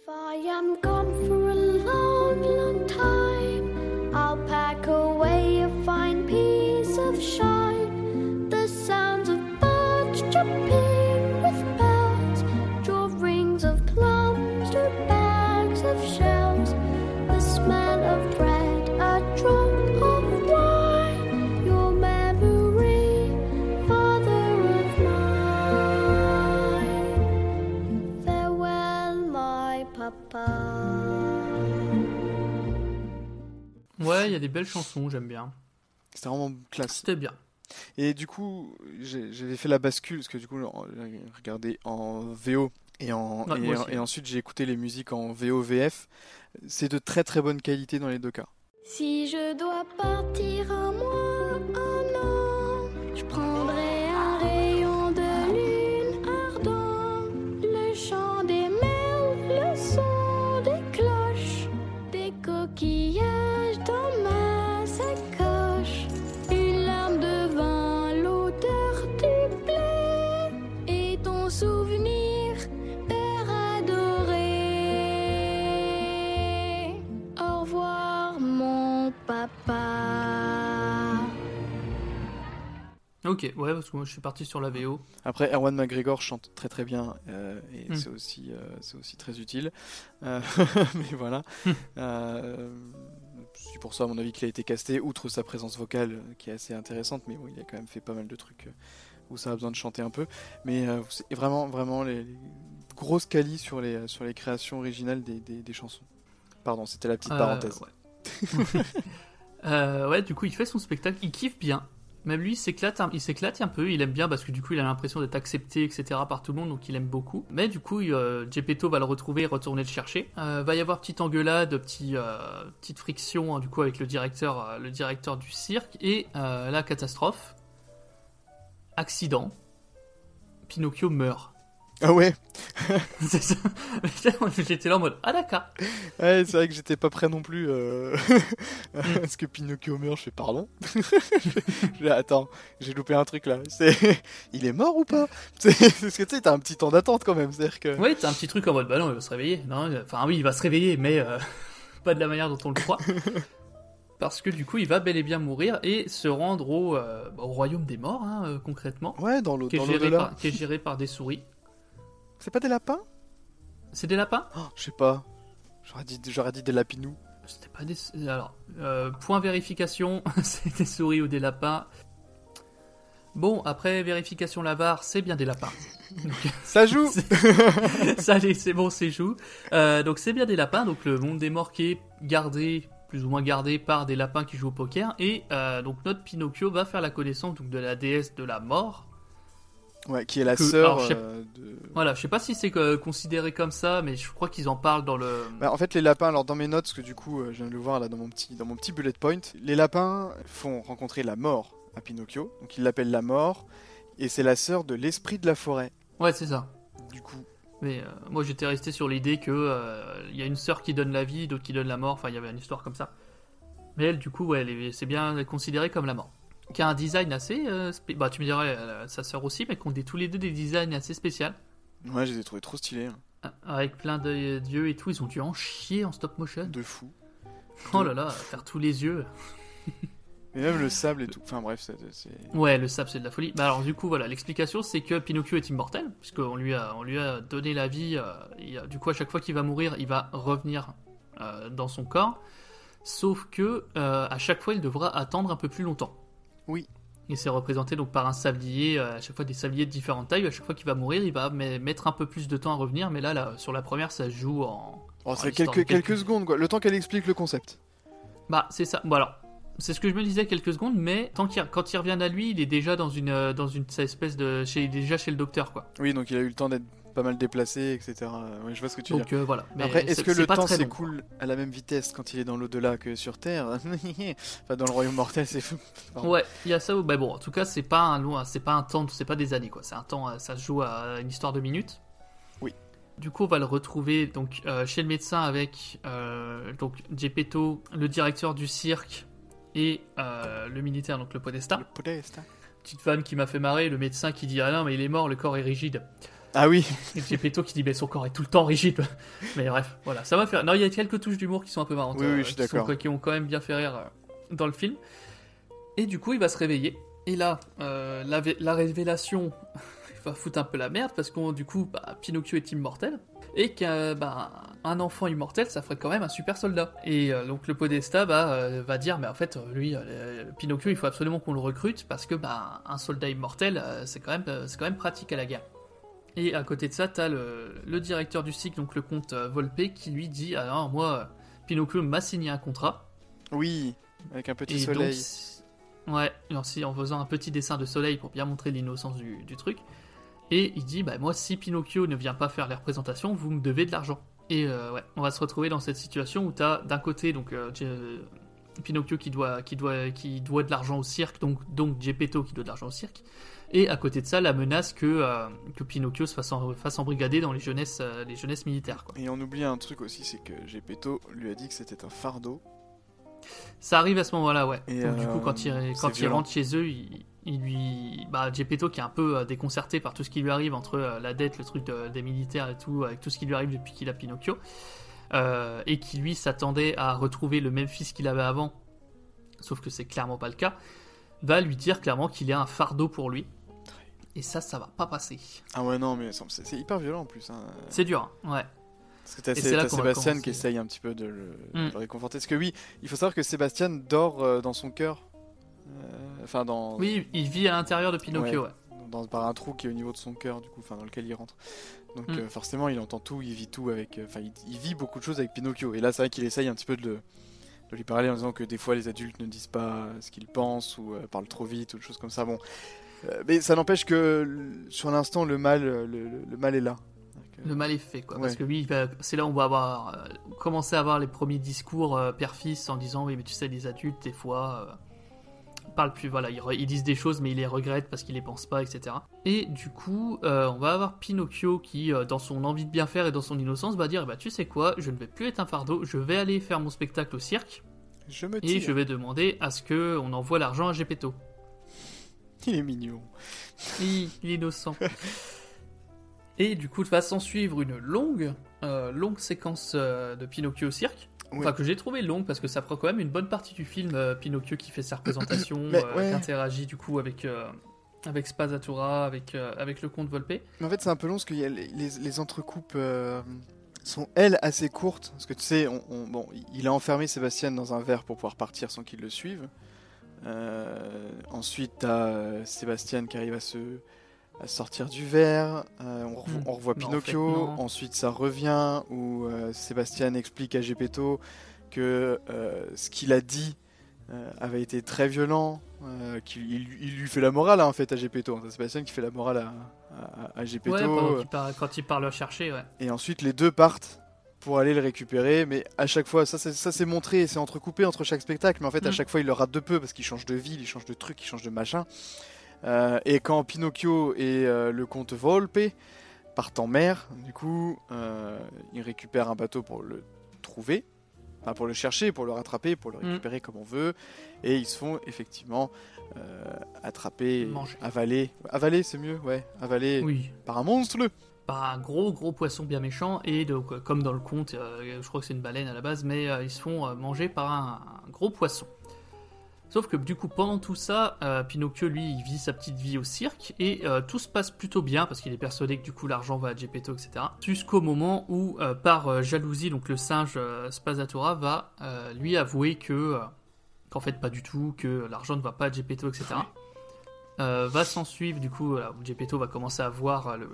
I am gone for a long, long time. I'll pack away a fine piece of shine. The sounds of birds jumping Ouais, il y a des belles chansons, j'aime bien. C'était vraiment classe. C'était bien. Et du coup, j'avais fait la bascule, parce que du coup, j'ai regardé en VO et, en, Ouais, et, et ensuite j'ai écouté les musiques en VO-VF. C'est de très très bonne qualité dans les deux cas. Si je dois partir un mois, Ok, ouais, parce que moi je suis parti sur la VO. Après, Erwan McGregor chante très très bien euh, et Mm. c'est aussi, euh, c'est aussi très utile. Euh, mais voilà. Euh, c'est pour ça, à mon avis, qu'il a été casté, outre sa présence vocale qui est assez intéressante. Mais bon, il a quand même fait pas mal de trucs où ça a besoin de chanter un peu. Mais c'est vraiment, vraiment les, les grosses qualies sur les, sur les créations originales des, des, des chansons. Pardon, c'était la petite parenthèse. ouais. Ouais, du coup, il fait son spectacle, il kiffe bien. Même lui, il s'éclate, un- peu, il aime bien parce que du coup, il a l'impression d'être accepté, etc. par tout le monde, donc il aime beaucoup. Mais du coup, euh, va le retrouver et retourner le chercher. Euh, va y avoir petite engueulade, euh, petite friction, hein, du coup, avec le directeur, euh, le directeur du cirque et la catastrophe. Accident. Pinocchio meurt. Ah ouais C'est ça. J'étais là en mode ah d'accord. Ouais, c'est vrai que j'étais pas prêt non plus. Euh... Est-ce que Pinocchio meurt Je fais pardon. je attends, j'ai loupé un truc là. C'est, il est mort ou pas? C'est parce que tu sais, t'as un petit temps d'attente quand même. C'est-à-dire que. Oui, t'as un petit truc en mode bah non, il va se réveiller. Non, enfin oui, il va se réveiller, mais euh, pas de la manière dont on le croit. parce que du coup il va bel et bien mourir et se rendre au, euh, au royaume des morts, hein, euh, concrètement, Ouais, dans l'au- qui est, dans géré l'au-delà. par, qui est géré par des souris. C'est pas des lapins C'est des lapins Oh, Je sais pas. J'aurais dit, j'aurais dit des lapinous. C'était pas des. Alors, euh, point vérification, c'est des souris ou des lapins. Bon, après vérification Lavar, c'est bien des lapins. Donc, Ça joue ça c'est bon, c'est joue. Euh, donc c'est bien des lapins, donc le monde des morts qui est gardé, plus ou moins gardé par des lapins qui jouent au poker. Et euh, donc notre Pinocchio va faire la connaissance donc, de la déesse de la mort. Ouais, qui est la Que- sœur alors, je sais- euh, de... Voilà, je sais pas si c'est euh, considéré comme ça, mais je crois qu'ils en parlent dans le... Bah, en fait, les lapins, alors dans mes notes, parce que du coup, euh, je viens de le voir là dans mon petit, dans mon petit bullet point, les lapins font rencontrer la mort à Pinocchio, donc ils l'appellent la mort, et c'est la sœur de l'esprit de la forêt. Ouais, c'est ça. Du coup, Mais euh, moi j'étais resté sur l'idée que euh, il y a une sœur qui donne la vie, d'autres qui donnent la mort, enfin il y avait une histoire comme ça. Mais elle, du coup, ouais, c'est bien considéré comme la mort. Qui a un design assez. euh, bah, tu me dirais, euh, sa sœur aussi, mais qui ont des, tous les deux des designs assez spéciaux. ouais, je les ai trouvés trop stylés, hein. Avec plein d'yeux et tout, ils ont dû en chier en stop motion. de fou. Oh là là, faire tous les yeux. Et même le sable et tout. Enfin bref, c'est. Ouais, le sable c'est de la folie. Bah alors du coup voilà, l'explication c'est que Pinocchio est immortel, puisqu'on lui a, on lui a donné la vie. euh, et, euh, du coup à chaque fois qu'il va mourir, il va revenir euh, dans son corps. Sauf que euh, à chaque fois il devra attendre un peu plus longtemps. Oui. Et c'est représenté donc par un sablier, euh, à chaque fois des sabliers de différentes tailles. À chaque fois qu'il va mourir, il va met- mettre un peu plus de temps à revenir. Mais là, là sur la première, ça se joue en. Oh, c'est quelques, de quelques- quelques secondes, quoi. Le temps qu'elle explique le concept. Bah, c'est ça. Bon, alors, c'est ce que je me disais quelques secondes, mais tant qu'il, quand il revient à lui, il est déjà dans une, euh, dans une cette espèce de. Chez, il déjà chez le docteur, quoi. Oui, donc il a eu le temps d'être pas mal déplacé, etc. Ouais, je vois ce que tu veux Donc dire. euh, voilà. Mais Après, est-ce que le temps s'écoule à la même vitesse quand il est dans l'au-delà que sur Terre Enfin, dans le royaume mortel, c'est fou. Ouais, il y a ça. où- Bah bon, en tout cas, c'est pas un long, c'est pas un temps, c'est pas des années, quoi. C'est un temps, euh, ça se joue à une histoire de minutes. Oui. Du coup, on va le retrouver donc euh, chez le médecin avec donc Gepetto, le directeur du cirque et le militaire, donc le podesta. Le podesta. Petite femme qui m'a fait marrer, le médecin qui dit ah non mais il est mort, le corps est rigide. Ah oui, Et Gepetto qui dit mais son corps est tout le temps rigide. mais bref, voilà, ça va faire. Non, il y a quelques touches d'humour qui sont un peu marrantes. Oui, oui, euh, je suis qui sont- d'accord. Qui ont quand même bien fait rire euh, dans le film. Et du coup, il va se réveiller. Et là, euh, la, vé- la révélation il va foutre un peu la merde parce que du coup, bah, Pinocchio est immortel. Et qu'un bah, un enfant immortel, ça ferait quand même un super soldat. Et euh, donc le Podesta bah, euh, va dire, mais en fait, lui, euh, Pinocchio, il faut absolument qu'on le recrute parce que bah, un soldat immortel, c'est quand, même, quand même pratique à la guerre. Et à côté de ça, t'as le, le directeur du cycle, donc le comte euh, Volpe, qui lui dit non, moi, Pinocchio m'a signé un contrat. oui, avec un petit Et soleil. donc, ouais, en faisant un petit dessin de soleil pour bien montrer l'innocence du, du truc. Et il dit Bah, moi, si Pinocchio ne vient pas faire les représentations, vous me devez de l'argent. Et euh, ouais, on va se retrouver dans cette situation où t'as d'un côté, donc, euh, Pinocchio qui doit, qui, doit, qui doit de l'argent au cirque, donc, donc Geppetto qui doit de l'argent au cirque. Et à côté de ça, la menace que, euh, que Pinocchio se fasse, en, fasse embrigader dans les jeunesses, euh, les jeunesses militaires. Quoi. Et on oublie un truc aussi, c'est que Gepetto lui a dit que c'était un fardeau. Ça arrive à ce moment-là, ouais. Et, Donc, du coup, euh, quand il, c'est quand il violent. rentre chez eux, il, il lui. Bah, Geppetto qui est un peu euh, déconcerté par tout ce qui lui arrive entre euh, la dette, le truc de- des militaires et tout, avec tout ce qui lui arrive depuis qu'il a Pinocchio. euh, et qui lui s'attendait à retrouver le même fils qu'il avait avant, sauf que c'est clairement pas le cas, va lui dire clairement qu'il est un fardeau pour lui. Et ça, ça va pas passer. Ah ouais, non, mais c'est hyper violent en plus. Hein. C'est dur, hein, ouais. Parce que t'as Sébastien qui essaye un petit peu de le, Mm. de le réconforter. Parce que oui, il faut savoir que Sébastien dort euh, dans son cœur. Euh, Enfin, dans, Oui, il vit à l'intérieur de Pinocchio, ouais. dans, par un trou qui est au niveau de son cœur, du coup, enfin, dans lequel il rentre. Donc Mm. euh, forcément, il entend tout, il vit tout avec. Enfin, il, il vit beaucoup de choses avec Pinocchio. Et là, c'est vrai qu'il essaye un petit peu de, le- de lui parler en disant que des fois, les adultes ne disent pas ce qu'ils pensent ou euh, parlent trop vite ou des choses comme ça. Bon. Euh, mais ça n'empêche que sur l'instant, le mal, euh, le, mal est là. Donc, euh, Le mal est fait, quoi. Parce que lui, il va- c'est là où on va avoir, commencer à avoir les premiers discours père-fils en disant Oui, mais tu sais, les adultes, des fois, parlent plus. Voilà, ils, ils disent des choses, mais ils les regrettent parce qu'ils les pensent pas, etc. Et du coup, euh, on va avoir Pinocchio qui, euh, dans son envie de bien faire et dans son innocence, va dire Bah, tu sais quoi, je ne vais plus être un fardeau, je vais aller faire mon spectacle au cirque je me et je vais demander à ce que on envoie l'argent à Gepetto. Il est mignon. Il, il est innocent. Et du coup, va s'en suivre une longue, euh, longue séquence euh, de Pinocchio au cirque. Enfin, que j'ai trouvé longue parce que ça prend quand même une bonne partie du film. euh, Pinocchio qui fait sa représentation, Mais, ouais. qui interagit du coup avec, avec Spazzatura, avec, euh, avec le comte Volpe. Mais en fait, c'est un peu long parce que les, les, les entrecoupes euh, sont, elles, assez courtes. Parce que tu sais, on, on- bon, il a enfermé Sébastien dans un verre pour pouvoir partir sans qu'il le suive. Euh, ensuite, t'as euh, Sébastien qui arrive à se à sortir du verre. Euh, on, revo- Hmm. on revoit en Pinocchio. fait, ensuite, ça revient où euh, Sébastien explique à Gepetto que euh, ce qu'il a dit avait été très violent. qu'il il, il lui fait la morale hein, en fait à Gepetto. C'est Sébastien qui fait la morale à, à, à Gepetto. Ouais, part- quand il part le chercher, ouais. Et ensuite, les deux partent pour aller le récupérer. Mais à chaque fois, ça, c'est- montré, c'est entrecoupé entre chaque spectacle. Mais en fait, à Mm. chaque fois, il le rate de peu parce qu'il change de ville, il change de truc, il change de machin. Euh, et quand Pinocchio et euh, le comte Volpe partent en mer, du coup, euh, ils récupèrent un bateau pour le trouver. Enfin, pour le chercher, pour le rattraper, pour le Mm. récupérer comme on veut. Et ils se font effectivement attraper, Manger. avaler. Avaler, c'est mieux, ouais. Avaler Oui. par un monstre. Par un gros gros poisson bien méchant et donc comme dans le conte, euh, je crois que c'est une baleine à la base, mais euh, ils se font euh, manger par un, un gros poisson. Sauf que du coup pendant tout ça, Pinocchio lui il vit sa petite vie au cirque et tout se passe plutôt bien parce qu'il est persuadé que du coup l'argent va à Geppetto etc. Jusqu'au moment où par jalousie donc le singe Spazzatura va lui avouer que qu'en fait pas du tout, que l'argent ne va pas à Geppetto etc. Euh, va s'en suivre du coup voilà, où Geppetto va commencer à voir le,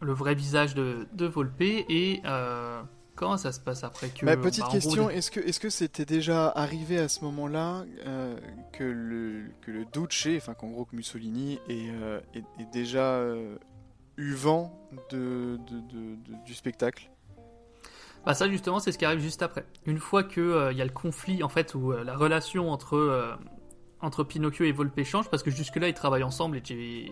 le vrai visage de, de Volpe et euh, comment ça se passe après que Ma petite bah, en question, gros, est-ce que est-ce que c'était déjà arrivé à ce moment-là euh, que le que le Duce, enfin qu'en gros que Mussolini est, euh, est, est déjà euh, eu vent de, de- du spectacle? Bah ça justement c'est ce qui arrive juste après. Une fois que euh, il y a le conflit en fait où euh, la relation entre euh, entre Pinocchio et Volpe change parce que jusque là ils travaillent ensemble et j'ai-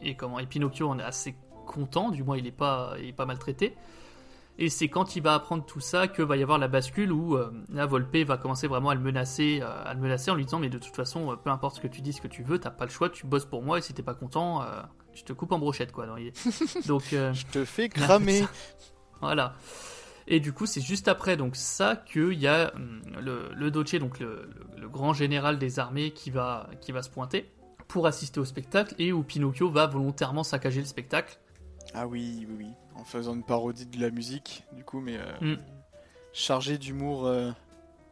et comment et Pinocchio en est assez content, du moins il est pas il est pas maltraité. Et c'est quand il va apprendre tout ça que va y avoir la bascule où euh, là Volpe va commencer vraiment à le menacer euh, à le menacer en lui disant mais de toute façon euh, peu importe ce que tu dis, ce que tu veux, t'as pas le choix, tu bosses pour moi et si t'es pas content, euh, je te coupe en brochette quoi. Donc, il- Donc euh, Je te fais cramer. voilà. Et du coup, c'est juste après donc ça qu'il y a hum, le, le Doce, donc le, le- le grand général des armées, qui va, qui va se pointer pour assister au spectacle et où Pinocchio va volontairement saccager le spectacle. Ah oui, oui, oui, en faisant une parodie de la musique, du coup, mais euh, Mm. chargé d'humour euh,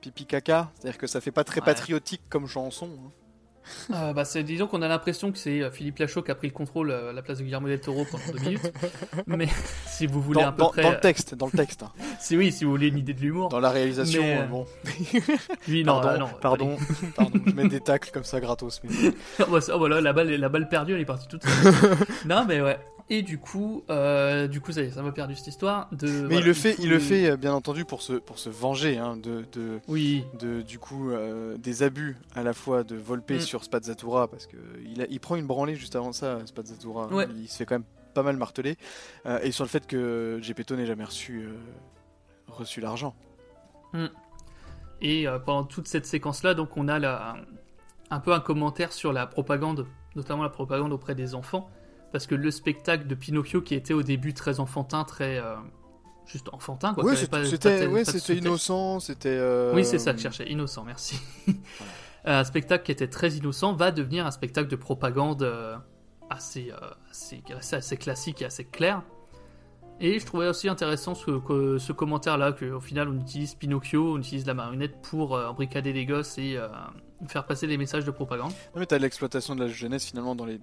pipi caca, c'est-à-dire que ça fait pas très Ouais. patriotique comme chanson. hein. Euh, bah, disons qu'on a l'impression que c'est euh, Philippe Lachaud qui a pris le contrôle à la place de Guillermo del Toro pendant deux minutes. Mais si vous voulez Dans, à peu dans- près, dans le texte, dans le texte, hein. si oui, si vous voulez une idée de l'humour. dans la réalisation, Mais, euh, bon. Oui, non, pardon, ah, non, pardon, pardon, je mets des tacles comme ça gratos. Mais... Oh, bah, ça, voilà, la balle, la balle perdue, elle est partie toute seule. non, mais ouais. Et du coup, euh, du coup, ça y est, ça m'a perdu cette histoire. De, Mais voilà, il le fait, coup, il le fait euh, bien entendu pour se, pour se venger hein, de, de, Oui, de, du coup euh, des abus à la fois de Volpe Mm. sur Spazzatura parce que il, a- il prend une branlée juste avant ça, Spazzatura. Ouais. Il se fait quand même pas mal marteler euh, et sur le fait que Gepetto n'ait jamais reçu euh, reçu l'argent. Et euh, pendant toute cette séquence-là, donc on a la- un peu un commentaire sur la propagande, notamment la propagande auprès des enfants, parce que le spectacle de Pinocchio, qui était au début très enfantin, très euh, juste enfantin, quoi. Oui, c'était ouais, innocent, c'était. euh, Oui, c'est ça que je cherchais, innocent, merci. un spectacle qui était très innocent va devenir un spectacle de propagande euh, assez, euh, assez, assez, assez classique et assez clair. Et je trouvais aussi intéressant ce, que- ce commentaire-là, qu'au final on utilise Pinocchio, on utilise la marionnette pour euh, embricader les gosses et euh, faire passer des messages de propagande. Non, mais t'as l'exploitation de la jeunesse finalement dans, les,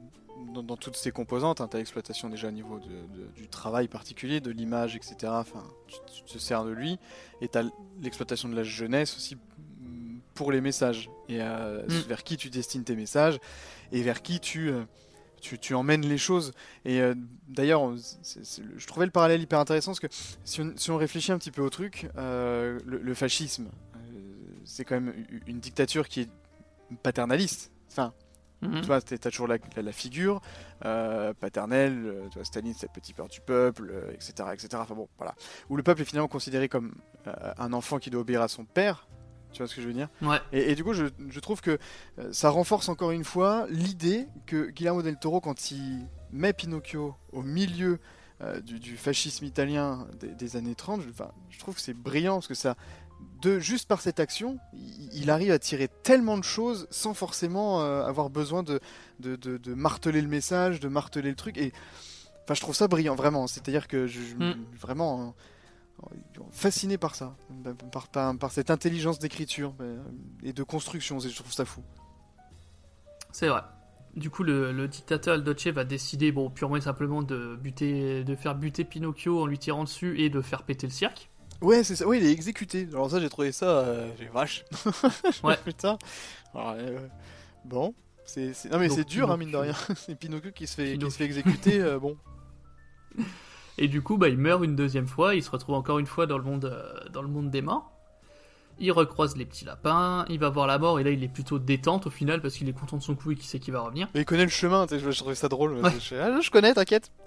dans, dans toutes ses composantes. Hein. T'as l'exploitation déjà au niveau de- de- du travail particulier, de l'image, etc. Enfin, tu, tu te sers de lui. Et t'as l'exploitation de la jeunesse aussi mm, pour les messages. Et euh, Mm. vers qui tu destines tes messages et vers qui tu, euh, tu, tu emmènes les choses. Et euh, d'ailleurs, je trouvais le parallèle hyper intéressant parce que si on, si on réfléchit un petit peu au truc, euh, le, le fascisme, c'est quand même une dictature qui est paternaliste. Enfin, Mhm. tu vois, t'as t'as toujours la, la- la figure euh, paternelle, euh, tu vois, Staline c'est le petit père du peuple, euh, etc., etc. Enfin bon, voilà. Où le peuple est finalement considéré comme euh, un enfant qui doit obéir à son père, tu vois ce que je veux dire? Ouais. et, et du coup, je, je trouve que ça renforce encore une fois l'idée que Guillermo del Toro, quand il met Pinocchio au milieu du, du fascisme italien des, des années 30. Je, je trouve que c'est brillant parce que ça, de, juste par cette action, il, arrive à tirer tellement de choses sans forcément euh, avoir besoin de, de, de- de marteler le message, de marteler le truc. Et enfin, je trouve ça brillant, vraiment. C'est-à-dire que je, Mm. vraiment euh, fasciné par ça, par, par, par cette intelligence d'écriture euh, et de construction. Je trouve ça fou. C'est vrai. Du coup, le, le dictateur El Doce va décider, bon, purement et simplement de buter, de faire buter Pinocchio en lui tirant dessus et de faire péter le cirque. Ouais, c'est ça. Oui, il est exécuté. Alors ça, j'ai trouvé ça, euh, j'ai vache. Ouais. Putain. Alors, euh, bon, c'est, c'est- non mais Donc, c'est dur, hein, mine de rien. C'est Pinocchio qui se fait, qui se fait exécuter. euh, bon. Et du coup, bah, il meurt une deuxième fois, il se retrouve encore une fois dans le monde, dans le monde des morts. Il recroise les petits lapins, il va voir la mort, et là il est plutôt détente au final parce qu'il est content de son coup et qu'il sait qu'il va revenir. Mais il connaît le chemin. Je, trouvais ça drôle. Ouais. Je, je- ah, je connais, t'inquiète.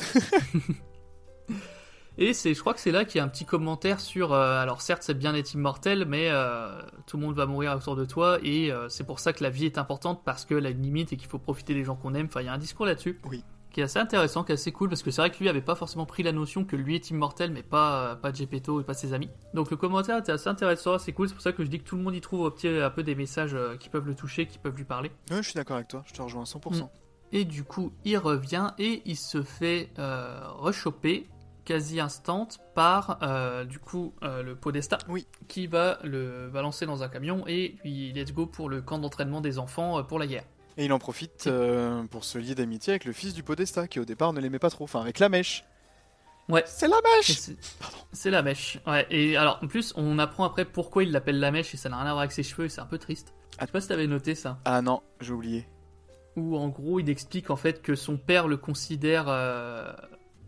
Et c'est, je crois que c'est là qu'il y a un petit commentaire sur, euh, alors certes c'est bien d'être immortel, mais euh, tout le monde va mourir autour de toi, et euh, c'est pour ça que la vie est importante parce qu'elle a une limite et qu'il faut profiter des gens qu'on aime. Enfin, il y a un discours là-dessus. Oui. Qui est assez intéressant, qui est assez cool, parce que c'est vrai que lui avait pas forcément pris la notion que lui est immortel, mais pas, pas Gepetto et pas ses amis. Donc le commentaire était assez intéressant, assez cool, c'est pour ça que je dis que tout le monde y trouve un, petit, un peu des messages qui peuvent le toucher, qui peuvent lui parler. Ouais, je suis d'accord avec toi. Je te rejoins à 100%. Mm. Et du coup, il revient et il se fait rechoper quasi instant par euh, du coup euh, le Podesta Oui. qui va le balancer dans un camion et puis let's go pour le camp d'entraînement des enfants euh, pour la guerre. Et il en profite euh, pour se lier d'amitié avec le fils du Podesta, qui au départ ne l'aimait pas trop. Enfin, avec la mèche. Ouais. C'est la mèche C'est la mèche. Ouais. Et alors en plus, on apprend après pourquoi il l'appelle la mèche et ça n'a rien à voir avec ses cheveux et c'est un peu triste. Je sais pas si t'avais noté ça. Ah non, j'ai oublié. Où en gros, il explique en fait que son père le considère euh,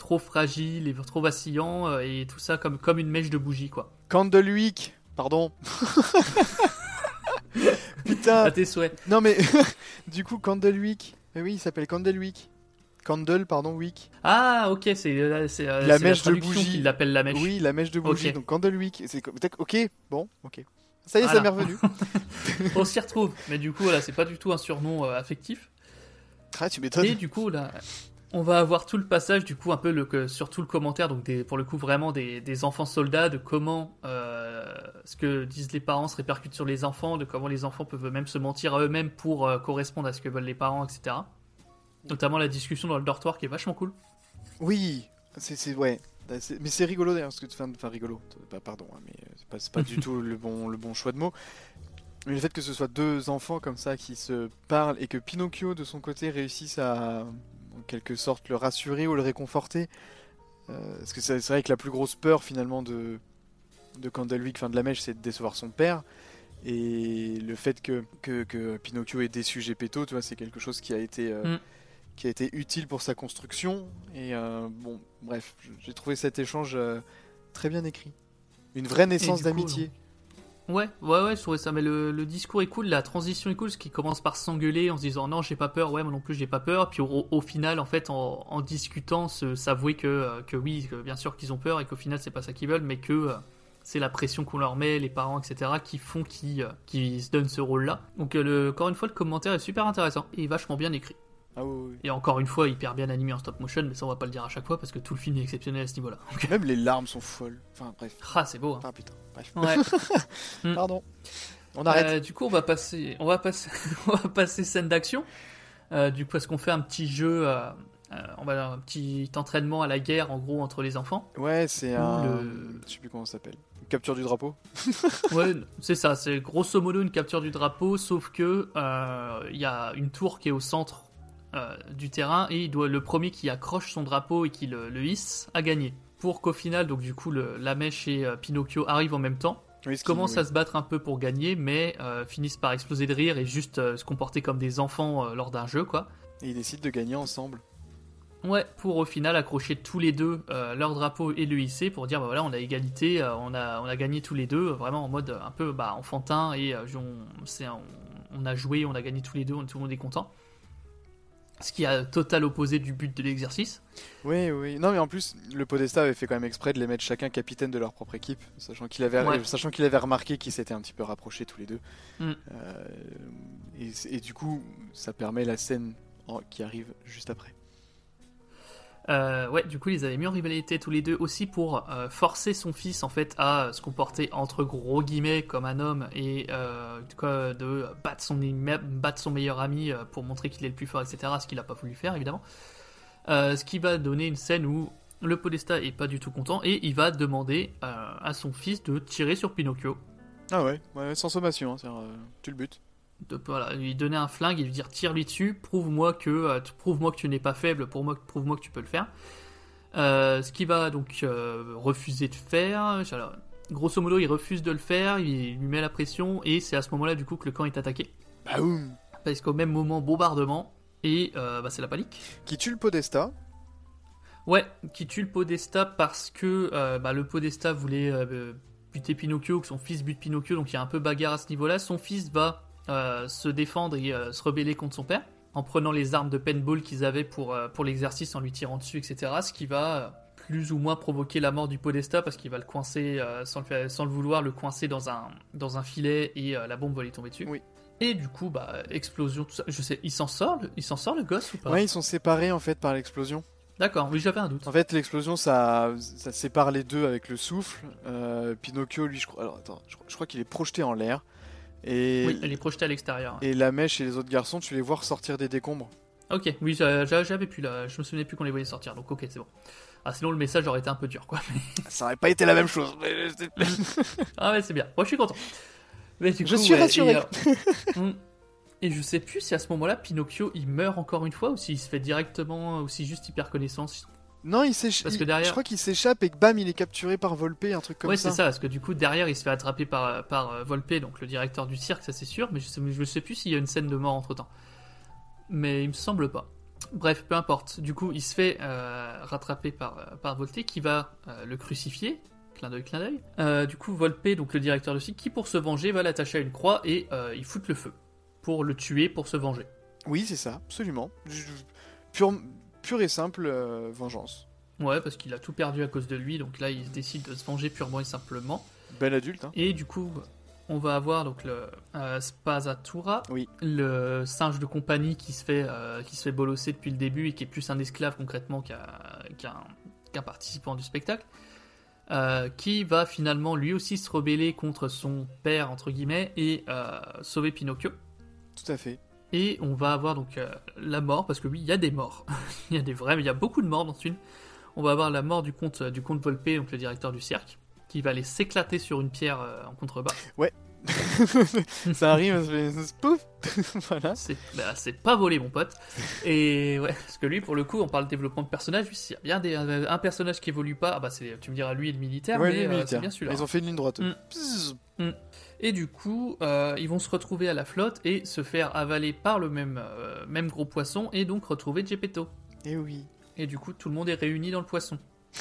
trop fragile et trop vacillant euh, et tout ça comme, comme une mèche de bougie quoi. Candlewick Pardon. Putain À tes souhaits. Non mais du coup Candlewick. Mais oui, il s'appelle Candlewick. Candle, pardon, Wick. Ah ok, c'est euh, euh, La mèche de bougie. qu'il l'appelle la mèche. Oui, la mèche de bougie, Ok. donc comme- tac, Ok, bon, ok. Ça y est, Voilà. ça m'est revenu. On s'y retrouve. Mais du coup, voilà, c'est pas du tout un surnom euh, affectif. Ah, tu m'étonnes. Et du coup, là, on va avoir tout le passage, du coup, un peu le, que, sur tout le commentaire, donc des, pour le coup, vraiment des, des enfants soldats, de comment euh, ce que disent les parents se répercute sur les enfants, de comment les enfants peuvent même se mentir à eux-mêmes pour euh, correspondre à ce que veulent les parents, etc. Notamment la discussion dans le dortoir qui est vachement cool. Oui, c'est c'est- ouais. Bah, Mais c'est rigolo d'ailleurs, parce que enfin, enfin rigolo. Bah, pardon, hein, mais c'est pas, c'est pas du tout le bon le bon choix de mots. Mais le fait que ce soit deux enfants comme ça qui se parlent et que Pinocchio de son côté réussisse à quelque sorte le rassurer ou le réconforter, euh, parce que c'est vrai que la plus grosse peur finalement de de Candlewick, fin de la mèche, c'est de décevoir son père. Et le fait que, que, que Pinocchio ait déçu Gepetto, tu vois, c'est quelque chose qui a été euh, Mm. qui a été utile pour sa construction. Et euh, bon, bref, j'ai trouvé cet échange très bien écrit. Une vraie naissance d'amitié. Ouais, ouais, ouais, je trouvais ça. Mais le, discours est cool, la transition est cool, ce qui commence par s'engueuler en se disant non, j'ai pas peur, ouais, moi non plus, j'ai pas peur. Puis au, final, en fait, en, en discutant, s'avouer que, euh, oui, bien sûr qu'ils ont peur et qu'au final, c'est pas ça qu'ils veulent, mais que euh, c'est la pression qu'on leur met, les parents, etc., qui font qu'ils euh, qu'ils se donnent ce rôle-là. Donc, euh, le, encore une fois, le commentaire est super intéressant et vachement bien écrit. Ah oui, oui. Et encore une fois, hyper bien animé en stop motion, mais ça, on va pas le dire à chaque fois parce que tout le film est exceptionnel à ce niveau-là. Donc, Même les larmes sont folles. Enfin bref. ah, c'est beau. hein. Ah putain. Bref. Ouais. Mm. Pardon. On arrête. Euh, du coup, on va passer, on va passer, on va passer scène d'action. Euh, du coup, parce qu'on fait un petit jeu, euh, on va un petit entraînement à la guerre, en gros, entre les enfants? Ouais, c'est un. le- Je sais plus comment ça s'appelle. Une Capture du drapeau. Ouais, c'est ça. C'est grosso modo une capture du drapeau, sauf que il y a une tour qui est au centre euh, du terrain et il doit le premier qui accroche son drapeau et qui le, le hisse a gagné. Pour qu'au final, donc du coup, le, la mèche et euh, Pinocchio arrivent en même temps. Oui, commencent oui. à se battre un peu pour gagner, mais euh, finissent par exploser de rire et juste se comporter comme des enfants lors d'un jeu, quoi. Et ils décident de gagner ensemble. Ouais, pour au final accrocher tous les deux leur drapeau et le hisser pour dire bah voilà on a égalité, on a on a gagné tous les deux, vraiment en mode un peu bah, enfantin et on, on a joué, on a gagné tous les deux, on- tout le monde est content. Ce qui a total opposé du but de l'exercice. Oui, oui. Non, mais en plus, le Podesta avait fait quand même exprès de les mettre chacun capitaine de leur propre équipe, sachant qu'il avait, Ouais. sachant qu'il avait remarqué qu'ils s'étaient un petit peu rapprochés tous les deux. Mm. Euh, et, et du coup, ça permet la scène en- qui arrive juste après. Euh, ouais, du coup, ils avaient mis en rivalité tous les deux aussi pour euh, forcer son fils en fait à se comporter entre gros guillemets comme un homme et euh, de battre son, battre son meilleur ami euh, pour montrer qu'il est le plus fort, etc. Ce qu'il n'a pas voulu faire évidemment. Euh, ce qui va donner une scène où le Podesta est pas du tout content et il va demander euh, à son fils de tirer sur Pinocchio. Ah ouais, sans sommation, hein, euh, tu le butes. De voilà, lui donner un flingue et lui dire tire lui dessus, prouve-moi que euh, tu- prouve-moi que tu n'es pas faible, pour moi prouve-moi que tu peux le faire. Euh, ce qu'il va donc euh, refuser de faire. Alors, grosso modo, il refuse de le faire, il lui met la pression et c'est à ce moment-là du coup que le camp est attaqué. Baoum Parce qu'au même moment, bombardement et bah, c'est la panique. Qui tue le Podesta. Ouais, qui tue le Podesta parce que bah, le Podesta voulait buter Pinocchio, que son fils bute Pinocchio, donc il y a un peu bagarre à ce niveau-là. Son fils va se défendre et euh, se rebeller contre son père en prenant les armes de paintball qu'ils avaient pour, euh, pour l'exercice, en lui tirant dessus, etc. Ce qui va euh, plus ou moins provoquer la mort du Podesta parce qu'il va le coincer, euh, sans, le faire- sans le vouloir, le coincer dans un, dans un filet et euh, la bombe va lui tomber dessus. Oui. Et du coup, bah, explosion, tout ça. Je sais, il s'en sort, le- il s'en sort le gosse ou pas? Ouais, ils sont séparés en fait par l'explosion. D'accord, oui, j'avais un doute. En fait, l'explosion, ça, ça sépare les deux avec le souffle. Euh, Pinocchio, lui, je crois, alors, attends, je crois qu'il est projeté en l'air. Et, Oui, elle est projetée à l'extérieur. et la mèche et les autres garçons, tu les vois ressortir des décombres. Ok, oui, j'a- j'a- j'avais plus là, je me souvenais plus qu'on les voyait sortir, donc ok, c'est bon. Ah, sinon le message aurait été un peu dur, quoi. Ça aurait pas été la même chose. ah ouais, c'est bien. Moi, je suis content. Mais du Je coup, suis ouais, rassuré. Et, euh, hmm. Et je sais plus si à ce moment-là, Pinocchio, il meurt encore une fois, ou s'il se fait directement, ou si juste il perd connaissance. Non, il s'échappe. Parce que derrière- Je crois qu'il s'échappe et que bam, il est capturé par Volpe, un truc comme ouais, ça. c'est ça, parce que du coup, derrière, il se fait attraper par, par euh, Volpe, donc le directeur du cirque, ça c'est sûr, mais je sais, je sais plus s'il y a une scène de mort entre temps. Mais il me semble pas. Bref, peu importe. Du coup, il se fait euh, rattraper par, euh, par Volpe, qui va euh, le crucifier. Clin d'œil, clin d'œil. Euh, du coup, Volpe, donc le directeur du cirque, qui pour se venger va l'attacher à une croix et euh, il fout le feu. Pour le tuer, pour se venger. Oui, c'est ça, absolument. Je- Pure, pure et simple euh, vengeance. Ouais, parce qu'il a tout perdu à cause de lui, donc là il décide de se venger purement et simplement. Bel adulte, hein. Et du coup, on va avoir donc le euh, Spazatura, Oui. le singe de compagnie qui se fait euh, qui se fait bolosser depuis le début et qui est plus un esclave concrètement qu'un participant du spectacle, euh, qui va finalement lui aussi se rebeller contre son père entre guillemets et sauver Pinocchio. Tout à fait. Et on va avoir donc euh, la mort, parce que oui, il y a des morts. il y a des vrais, mais il y a beaucoup de morts dans ce film. On va avoir la mort du comte, du comte Volpe, donc le directeur du cirque, qui va aller s'éclater sur une pierre euh, en contrebas. ça arrive, ça fait pouf Voilà. C'est bah, pas volé, mon pote. Et ouais, parce que lui, pour le coup, on parle de développement de personnage. Lui, s'il y a bien des, un, personnage qui évolue pas, ah bah c'est, tu me diras lui et le militaire, Ouais, mais euh, c'est bien celui-là. Ils ont fait une ligne droite. eux. Mm. Et du coup, euh, ils vont se retrouver à la flotte et se faire avaler par le même, euh, même gros poisson et donc retrouver Geppetto. Eh oui. Et du coup, tout le monde est réuni dans le poisson.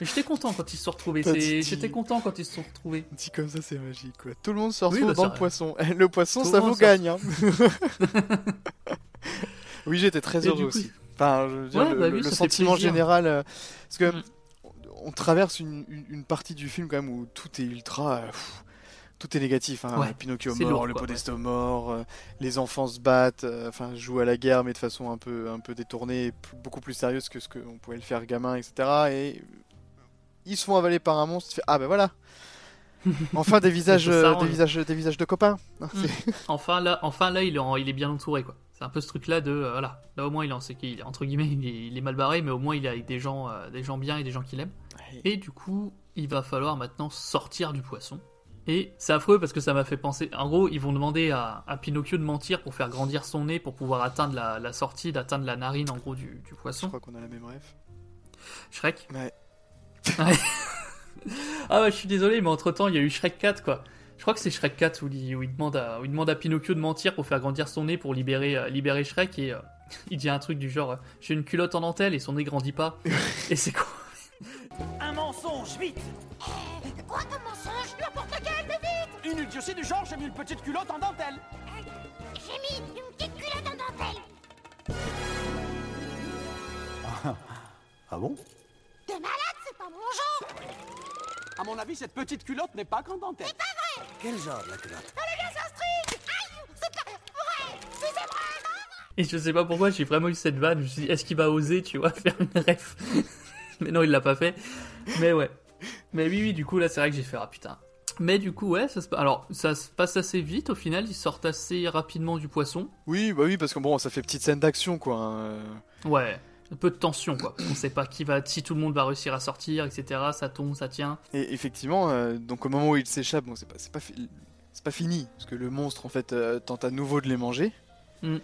J'étais content quand ils se sont retrouvés. J'étais content quand ils se sont retrouvés. Dit comme ça, c'est magique, quoi. Tout le monde se Oui, retrouve bah, dans ça- le poisson. Le poisson, Tout ça vous gagne, hein. oui, j'étais très Et heureux coup- aussi. Enfin, je veux dire, Ouais, le, bah oui, le sentiment général. euh, parce que Mm. On traverse une, une- une partie du film, quand même, où tout est ultra. pff, tout est négatif. Hein. Ouais, Pinocchio mort, lourd, le quoi, Podesta mort, euh, les enfants se battent, euh, enfin, jouent à la guerre, mais de façon un peu, un peu détournée, beaucoup plus sérieuse que ce qu'on pouvait le faire gamin, etc. Et ils se font avaler par un monstre. Ah ben voilà. Enfin des visages, Ça euh, s'arrange. des visages, des visages de copains. Mm. c'est- Enfin là, enfin là, il est, en- il est bien entouré quoi. C'est un peu ce truc-là de euh, voilà. Là au moins il en sait qu'il est entre guillemets, il est, il est mal barré, mais au moins il est avec des gens, euh, des gens bien et des gens qu'il aime. Et du coup, il va falloir maintenant sortir du poisson. Et c'est affreux parce que ça m'a fait penser. En gros, ils vont demander à, à Pinocchio de mentir pour faire grandir son nez pour pouvoir atteindre la, la sortie, d'atteindre la narine en gros du, du Je poisson. crois qu'on a la même rêve. Shrek? Ouais. Ouais. ah ouais, je suis désolé, mais entre temps, il y a eu Shrek 4 quoi. Je crois que c'est Shrek 4 où il, où il demande à, où il demande à Pinocchio de mentir pour faire grandir son nez pour libérer, euh, libérer Shrek et euh, il dit un truc du genre euh, j'ai une culotte en dentelle et son nez grandit pas. et c'est quoi? Un mensonge, vite! Quoi comme mensonge? N'importe lequel, mais vite! Une idiotie du genre, j'ai mis une petite culotte en dentelle. J'ai mis une petite culotte en dentelle! Ah bon? T'es malade, c'est pas mon genre À mon avis, cette petite culotte n'est pas qu'en dentelle. C'est pas vrai Quel genre, la culotte Elle est bien sa string Aïe C'est pas vrai C'est c'est vrai Et je sais pas pourquoi, j'ai vraiment eu cette vanne. Je me suis dit, est-ce qu'il va oser, tu vois, faire une ref Mais non, il l'a pas fait. Mais ouais. Mais oui, oui, du coup, là, c'est vrai que j'ai fait, ah putain. Mais du coup, ouais, ça se... alors ça se passe assez vite au final, ils sortent assez rapidement du poisson. Oui, bah oui, parce que bon, ça fait petite scène d'action, quoi. hein. Ouais, un peu de tension, quoi. On sait pas qui va, si tout le monde va réussir à sortir, etc. Ça tombe, ça tient. Et effectivement, euh, donc au moment où il s'échappe, bon, c'est pas, c'est pas, pas fini, parce que le monstre, en fait, euh, tente à nouveau de les manger. Mm.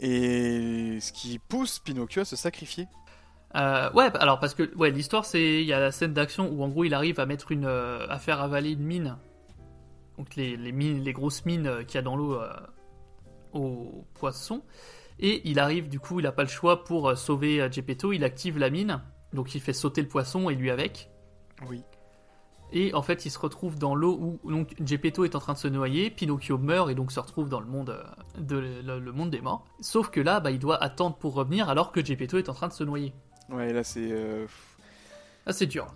Et ce qui pousse Pinocchio à se sacrifier. Euh, ouais, alors parce que ouais, l'histoire c'est il y a la scène d'action où en gros il arrive à mettre une à faire avaler une mine. Donc les, les mines les grosses mines qu'il y a dans l'eau euh, au poisson et il arrive du coup, il a pas le choix pour euh, sauver euh, Geppetto, il active la mine. Donc il fait sauter le poisson et lui avec. Oui. Et en fait, il se retrouve dans l'eau où donc Geppetto est en train de se noyer, Pinocchio meurt et donc se retrouve dans le monde euh, de le, le monde des morts. Sauf que là, bah, il doit attendre pour revenir alors que Geppetto est en train de se noyer. Ouais, là c'est. euh, Ah, c'est dur.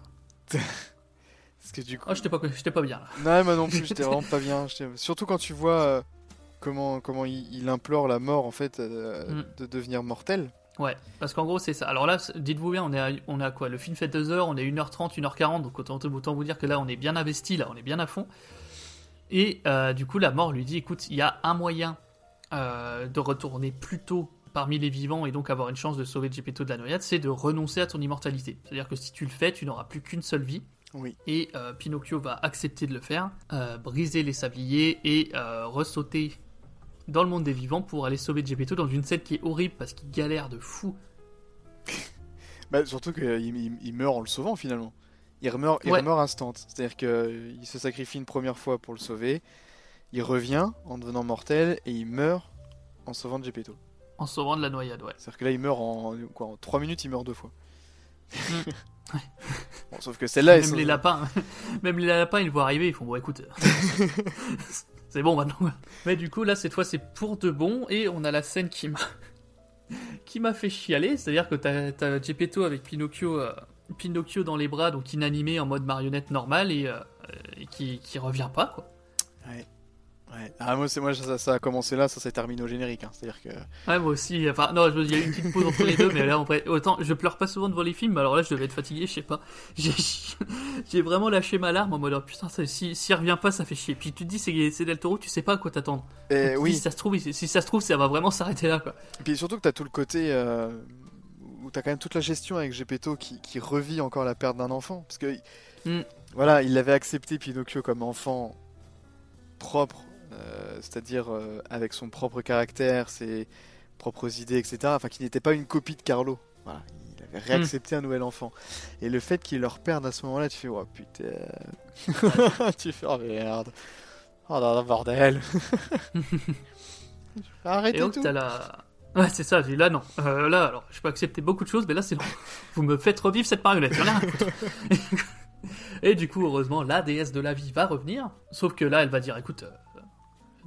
Parce que du coup. Ah, j'étais pas, j'étais pas bien là. Non, moi non plus, j'étais vraiment pas bien. Surtout quand tu vois euh, comment, comment il, il implore la mort, en fait, euh, Mm. de devenir mortel. Ouais, parce qu'en gros, c'est ça. Alors là, dites-vous bien, on est, à, on est à quoi? Le film fait 2 heures, on est 1h30, 1h40, donc autant, autant vous dire que là, on est bien investi, là, on est bien à fond. Et euh, du coup, la mort lui dit écoute, il y a un moyen euh, de retourner plus tôt parmi les vivants et donc avoir une chance de sauver Geppetto de la noyade, c'est de renoncer à ton immortalité. C'est-à-dire que si tu le fais, tu n'auras plus qu'une seule vie. Oui. Et euh, Pinocchio va accepter de le faire, euh, briser les sabliers et euh, ressauter dans le monde des vivants pour aller sauver Geppetto dans une scène qui est horrible parce qu'il galère de fou. Bah, surtout qu'il il, il meurt en le sauvant finalement. Il remeurt, il Ouais. remeurt instant. C'est-à-dire qu'il se sacrifie une première fois pour le sauver. Il revient en devenant mortel et il meurt en sauvant Geppetto. En sauvant de la noyade, ouais. C'est-à-dire que là, il meurt en, quoi, en 3 minutes, il meurt deux fois. Mm. Bon, sauf que celle-là, même les lapins, même les lapins, ils le voient arriver, ils font bon, écoute, c'est bon maintenant. Mais du coup, là, cette fois, c'est pour de bon, et on a la scène qui m'a, qui m'a fait chialer, c'est-à-dire que t'as, t'as Geppetto avec Pinocchio, euh, Pinocchio dans les bras, donc inanimé en mode marionnette normale et, euh, qui, qui revient pas, quoi. Ouais. Ouais. Ah, moi, c'est, moi ça, ça a commencé là, ça s'est terminé au générique. hein. C'est-à-dire que. Ouais, moi aussi. Enfin, non, je- il y a eu une petite pause entre les deux, mais là, en vrai, autant, je pleure pas souvent devant les films, mais alors là, je devais être fatigué, je sais pas. J'ai, vraiment lâché ma larme en mode, oh, putain, ça, si, s'il revient pas, ça fait chier. Puis tu te dis, c'est, Del Toro, tu sais pas à quoi t'attendre. Eh tu te oui. dis, Si ça se trouve, si, si ça se trouve, ça va vraiment s'arrêter là, quoi. Et puis surtout que t'as tout le côté euh, où t'as quand même toute la gestion avec Gepetto qui, qui revit encore la perte d'un enfant. Parce que, Mm. voilà, il avait accepté Pinocchio comme enfant propre, euh, c'est-à-dire euh, avec son propre caractère, ses propres idées, etc. Enfin, qui n'était pas une copie de Carlo. Voilà, il avait réaccepté un nouvel enfant. Et le fait qu'il leur perde à ce moment-là, tu fais, oh putain. tu fais, oh merde. Oh là, bordel. Arrêtez Et donc, tout. la. Ouais, c'est ça, là, non. Euh, là, alors, je peux accepter beaucoup de choses, mais là, c'est non. Vous me faites revivre cette marionnette, j'en ai rien à foutre. Et du coup, heureusement, la déesse de la vie va revenir. Sauf que là, elle va dire écoute,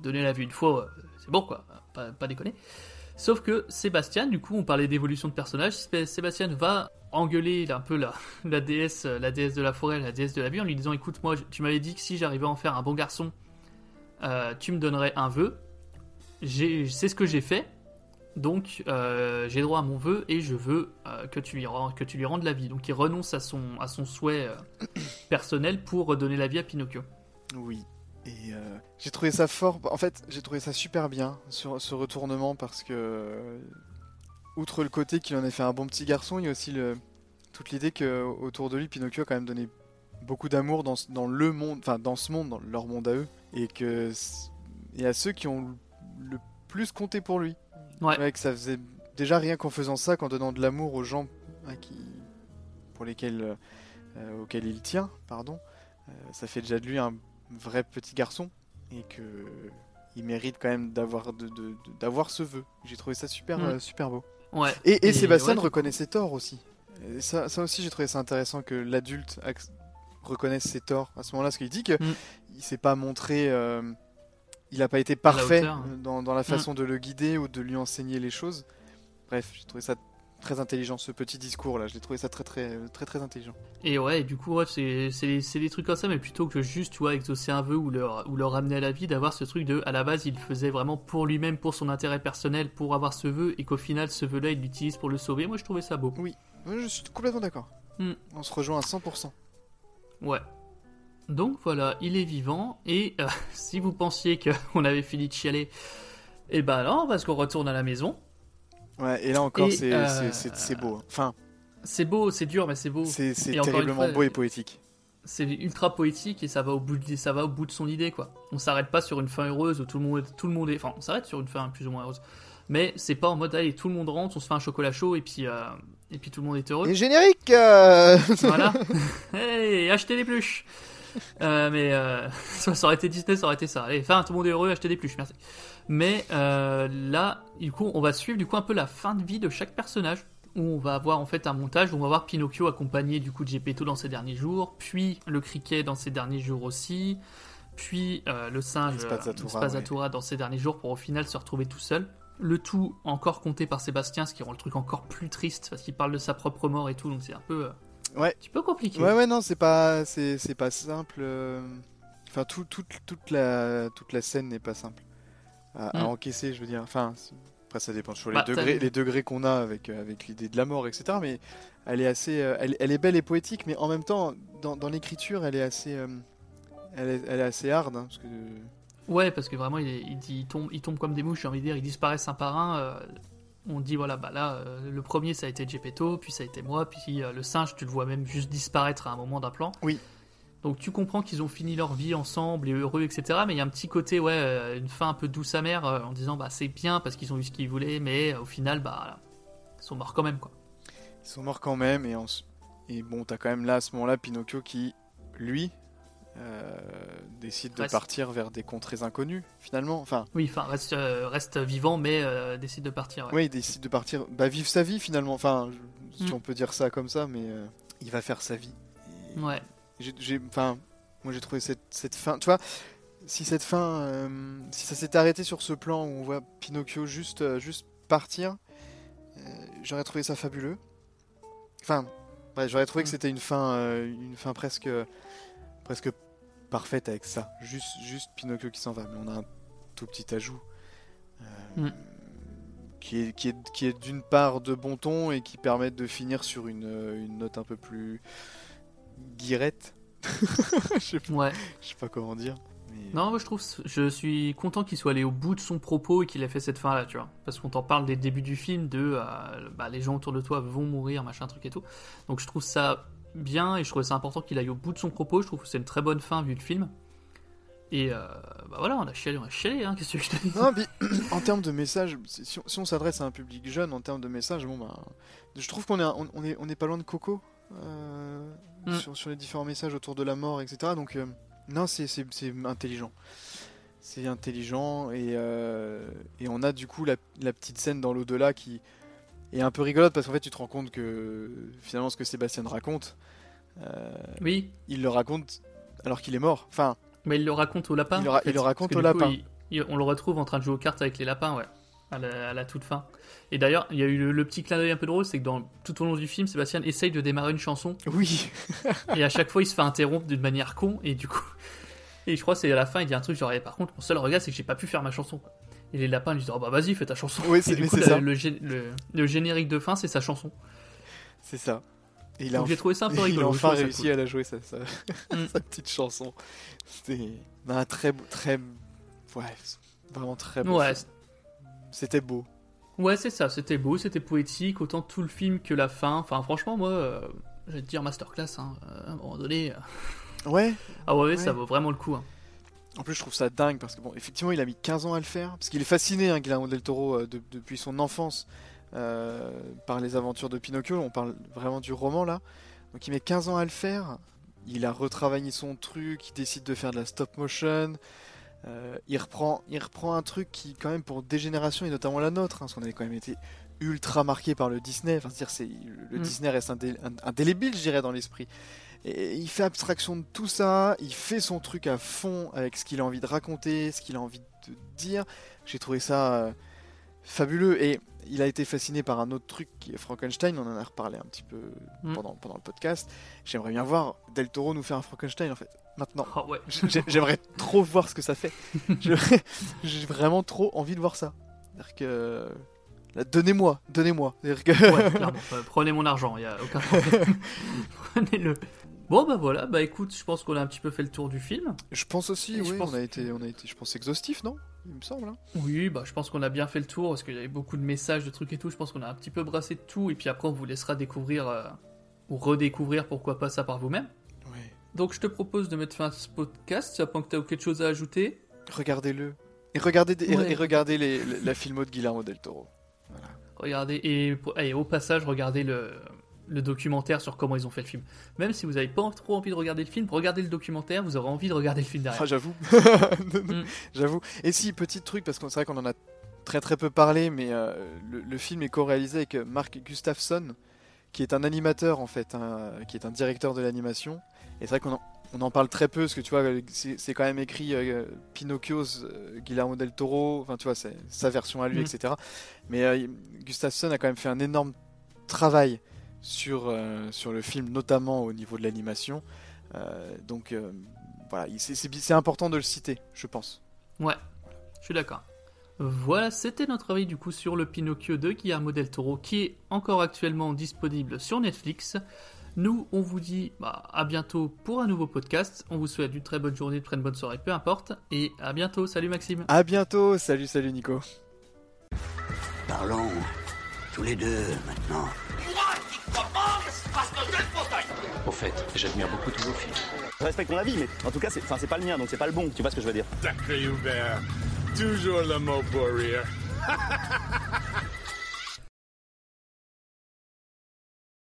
donner la vie une fois, euh, c'est bon, quoi. Pas, déconner. Sauf que Sébastien, du coup, on parlait d'évolution de personnage. Sé- Sébastien va engueuler un peu la, la déesse, euh, la déesse de la forêt, la déesse de la vie, en lui disant écoute, moi, tu m'avais dit que si j'arrivais à en faire un bon garçon, euh, tu me donnerais un vœu. C'est ce que j'ai fait. Donc j'ai droit à mon vœu et je veux que, tu lui que tu lui rendes la vie. Donc il renonce à son, à son souhait personnel pour redonner la vie à Pinocchio. Oui. Et euh, j'ai trouvé ça fort. En fait, j'ai trouvé ça super bien sur ce retournement parce que, outre le côté qu'il en ait fait un bon petit garçon, il y a aussi le, toute l'idée que autour de lui, Pinocchio a quand même donné beaucoup d'amour dans, ce- dans le monde, enfin dans ce monde, dans leur monde à eux, et que y a ceux qui ont le plus compté pour lui. Ouais. que ça faisait déjà rien qu'en faisant ça, qu'en donnant de l'amour aux gens hein, qui, pour lesquels, euh, euh, auxquels il tient, pardon, euh, ça fait déjà de lui un vrai petit garçon et que il mérite quand même d'avoir de, de- de- d'avoir ce vœu. J'ai trouvé ça super Mm. euh, super beau. Ouais. Et, et Et Sébastien ouais, du reconnaissait tort aussi. Et ça, ça aussi j'ai trouvé ça intéressant que l'adulte ac- reconnaisse ses torts à ce moment-là, parce qu'il dit que Mm. il s'est pas montré, euh, il n'a pas été parfait dans la Mm. façon de le guider ou de lui enseigner les choses. Bref, j'ai trouvé ça très intelligent ce petit discours là. Je l'ai trouvé ça très très très très intelligent. Et ouais, et du coup, ouais, c'est des trucs comme ça, mais plutôt que juste, tu vois, exaucer un vœu ou leur, ou leur ramener à la vie, d'avoir ce truc de, à la base, il faisait vraiment pour lui-même, pour son intérêt personnel, pour avoir ce vœu, et qu'au final, ce vœu-là, il l'utilise pour le sauver. Moi, je trouvais ça beau. Oui, je suis complètement d'accord. Hmm. On se rejoint à 100%. Ouais. Donc voilà, il est vivant, et euh, si vous pensiez qu'on avait fini de chialer, et ben non, parce qu'on retourne à la maison. Ouais, et là encore, c'est euh, beau. hein. Enfin, C'est beau, c'est dur, mais c'est beau. c'est terriblement fois, beau et poétique. c'est ultra poétique et ça va au bout de, ça va au bout de son idée quoi. On s'arrête pas sur une fin heureuse où tout le monde tout le monde est enfin on s'arrête sur une fin plus ou moins heureuse. Mais c'est pas en mode allez tout le monde rentre, on se fait un chocolat chaud et puis euh, et puis tout le monde est heureux. Et générique euh, Voilà. hey, achetez des pluches. Euh, mais euh, ça, ça aurait été Disney, ça aurait été ça. Allez, enfin, tout le monde est heureux, achetez des pluches, merci. Mais euh, là, du coup, on va suivre du coup un peu la fin de vie de chaque personnage. Où on va avoir en fait un montage où on va voir Pinocchio accompagné du coup de Geppetto dans ses derniers jours, puis le criquet dans ses derniers jours aussi, puis euh, le singe euh, Spazzatura dans ses derniers jours pour au final se retrouver tout seul. Le tout encore compté par Sébastien, ce qui rend le truc encore plus triste parce qu'il parle de sa propre mort et tout, donc c'est un peu, euh, Ouais. un petit peu compliqué. Ouais, ouais, non, c'est pas, c'est c'est pas simple. Enfin, tout, toute, toute la, toute la scène n'est pas simple à, à Mm. encaisser, je veux dire. Enfin, après, ça dépend sur les Bah, degrés, les degrés qu'on a avec, euh, avec l'idée de la mort, etc. Mais elle est assez, euh, elle, elle est belle et poétique, mais en même temps, dans, dans l'écriture, elle est assez, euh, elle est, elle est assez hard, hein, parce que. Ouais, parce que vraiment, il, est- il, dit- il tombe, il tombe comme des mouches, j'ai envie de dire, ils disparaissent un par un. euh, on dit, voilà, bah là, euh, le premier, ça a été Gepetto, puis ça a été moi, puis euh, le singe, tu le vois même juste disparaître à un moment d'un plan. Oui. Donc tu comprends qu'ils ont fini leur vie ensemble et heureux, etc. Mais il y a un petit côté, ouais, euh, une fin un peu douce amère, euh, en disant, bah c'est bien parce qu'ils ont eu ce qu'ils voulaient, mais euh, au final, bah, ils sont morts quand même, quoi. Ils sont morts quand même, et, s- et bon, t'as quand même là, à ce moment-là, Pinocchio qui, lui, euh, décide de partir vers des contrées inconnues, finalement. Enfin, Oui, enfin, reste, euh, reste vivant, mais euh, décide de partir. ouais. Oui, il décide de partir, bah, vivre sa vie finalement. Enfin, je- si Mm. on peut dire ça comme ça, mais il va faire sa vie. Et Ouais. J'ai- j'ai- Enfin, moi j'ai trouvé cette, cette fin. Tu vois, si cette fin, euh, si ça s'était arrêté sur ce plan où on voit Pinocchio juste, euh, juste partir, euh, j'aurais trouvé ça fabuleux. Enfin, ouais, j'aurais trouvé que Mm. c'était une fin, une fin presque, presque parfaite avec ça. Juste, juste Pinocchio qui s'en va. Mais on a un tout petit ajout. Mm. qui est, qui est, qui est d'une part de bon ton et qui permet de finir sur une, une note un peu plus guirette. je, sais pas, Ouais. je sais pas comment dire. mais- Non, moi je trouve, je suis content qu'il soit allé au bout de son propos et qu'il ait fait cette fin là, tu vois. Parce qu'on t'en parle dès le début du film de euh, bah, les gens autour de toi vont mourir, machin, truc et tout. Donc je trouve ça bien et je trouve ça important qu'il aille au bout de son propos. Je trouve que c'est une très bonne fin vu le film. Et euh, bah voilà, on a chialé, on a chialé, hein, qu'est-ce que je te dis Non, puis, en termes de message, si on, si on s'adresse à un public jeune, en termes de message, bon bah, je trouve qu'on est, on, on est, on est pas loin de Coco euh, Mm. sur, sur les différents messages autour de la mort, etc. Donc, euh, non, c'est, intelligent. C'est intelligent et, euh, et on a du coup la, la petite scène dans l'au-delà qui est un peu rigolote parce qu'en fait tu te rends compte que finalement ce que Sébastien raconte, Oui, il le raconte alors qu'il est mort. Enfin, mais il le raconte au lapin. Il le ra- en fait. il le raconte au coup, lapin. il- il- on le retrouve en train de jouer aux cartes avec les lapins, ouais. À la, à la toute fin. Et d'ailleurs, il y a eu le, le petit clin d'œil un peu drôle, c'est que dans, tout au long du film, Sébastien essaye de démarrer une chanson. oui. Et à chaque fois, il se fait interrompre d'une manière con, et du coup. Et je crois que c'est à la fin, il dit un truc genre, Eh, par contre, mon seul regret, c'est que j'ai pas pu faire ma chanson. Et les lapins lui disent, oh bah vas-y, fais ta chanson. Oui, Et c'est- du mais coup, c'est la- ça. Le, gé- le- le générique de fin, c'est sa chanson. C'est ça. Et il a Donc j'ai trouvé ça un peu Il rigolo, a je enfin réussi cool. à la jouer, sa, sa, Mm. sa petite chanson. C'était un très, beau- très, ouais, vraiment très beau. Ouais, film. C'était beau. Ouais, c'est ça, c'était beau, c'était poétique, autant tout le film que la fin. Enfin, franchement, moi, euh, je vais te dire masterclass, hein, euh, à un moment donné. euh, Ouais. Ah ouais, Ouais. ça vaut vraiment le coup. hein. En plus, je trouve ça dingue parce que bon, effectivement, il a mis 15 ans à le faire parce qu'il est fasciné, hein, Guillermo del Toro, euh, de- depuis son enfance euh, par les aventures de Pinocchio. On parle vraiment du roman là. Donc, il met 15 ans à le faire. Il a retravaillé son truc. Il décide de faire de la stop motion. Euh, il reprend, il reprend un truc qui, quand même, pour des générations et notamment la nôtre, hein, parce qu'on avait quand même été ultra marqué par le Disney. Enfin, c'est-à-dire, c'est le Mm. Disney reste indé- ind- indélébile, je dirais, dans l'esprit. Et il fait abstraction de tout ça, il fait son truc à fond avec ce qu'il a envie de raconter, ce qu'il a envie de dire. J'ai trouvé ça euh, fabuleux. Et, il a été fasciné par un autre truc qui est Frankenstein. On en a reparlé un petit peu Mm. pendant, pendant le podcast. J'aimerais bien voir Del Toro nous faire un Frankenstein en fait. Maintenant. Ah ouais. J'aimerais trop voir ce que ça fait. J'ai vraiment trop envie de voir ça. C'est-à-dire que. là, Donnez-moi, donnez-moi. Que- Ouais. Euh, Prenez mon argent, il y a aucun problème. Prenez-le. Bon bah voilà, bah écoute, je pense qu'on a un petit peu fait le tour du film. Je pense aussi, Et je oui, pense on a été, on a été, je pense exhaustif, non? Il me semble. hein. Oui, bah je pense qu'on a bien fait le tour parce qu'il y avait beaucoup de messages, de trucs et tout. Je pense qu'on a un petit peu brassé de tout et puis après on vous laissera découvrir euh, ou redécouvrir pourquoi pas ça par vous-même. Donc je te propose de mettre fin à ce podcast. À point que tu as quelque chose à ajouter. Regardez-le. Et regardez, des- et- Ouais. et regardez les, les- la filmo de Guillermo del Toro. Regardez et, et au passage regardez le, le documentaire sur comment ils ont fait le film. Même si vous n'avez pas trop envie de regarder le film, regardez le documentaire, vous aurez envie de regarder le film derrière. Ah, j'avoue. Mm. j'avoue. Et si, petit truc, parce que c'est vrai qu'on en a très très peu parlé, mais euh, le, le film est co-réalisé avec euh, Mark Gustafsson, qui est un animateur en fait, hein, qui est un directeur de l'animation. Et c'est vrai qu'on en, on en parle très peu, parce que tu vois, c'est c'est quand même écrit euh, Pinocchio's euh, Guillermo del Toro, enfin tu vois, c'est sa version à lui, Mm. etc. Mais euh, Gustafsson a quand même fait un énorme travail sur, euh, sur le film, notamment au niveau de l'animation. Euh, donc euh, voilà, il- c'est- important de le citer, je pense. Ouais, je suis d'accord. Voilà, c'était notre avis du coup sur le Pinocchio de Guillermo del Toro qui est encore actuellement disponible sur Netflix. Nous, on vous dit bah, à bientôt pour un nouveau podcast. On vous souhaite une très bonne journée, une très bonne soirée, peu importe. Et à bientôt. Salut Maxime. À bientôt, salut, salut Nico. Parlons tous les deux maintenant. Au fait, j'admire beaucoup tous vos films. Je respecte ton avis, mais en tout cas, c'est enfin, c'est pas le mien, donc c'est pas le bon. Tu vois ce que je veux dire Sacré Hubert, toujours le mot pour rire.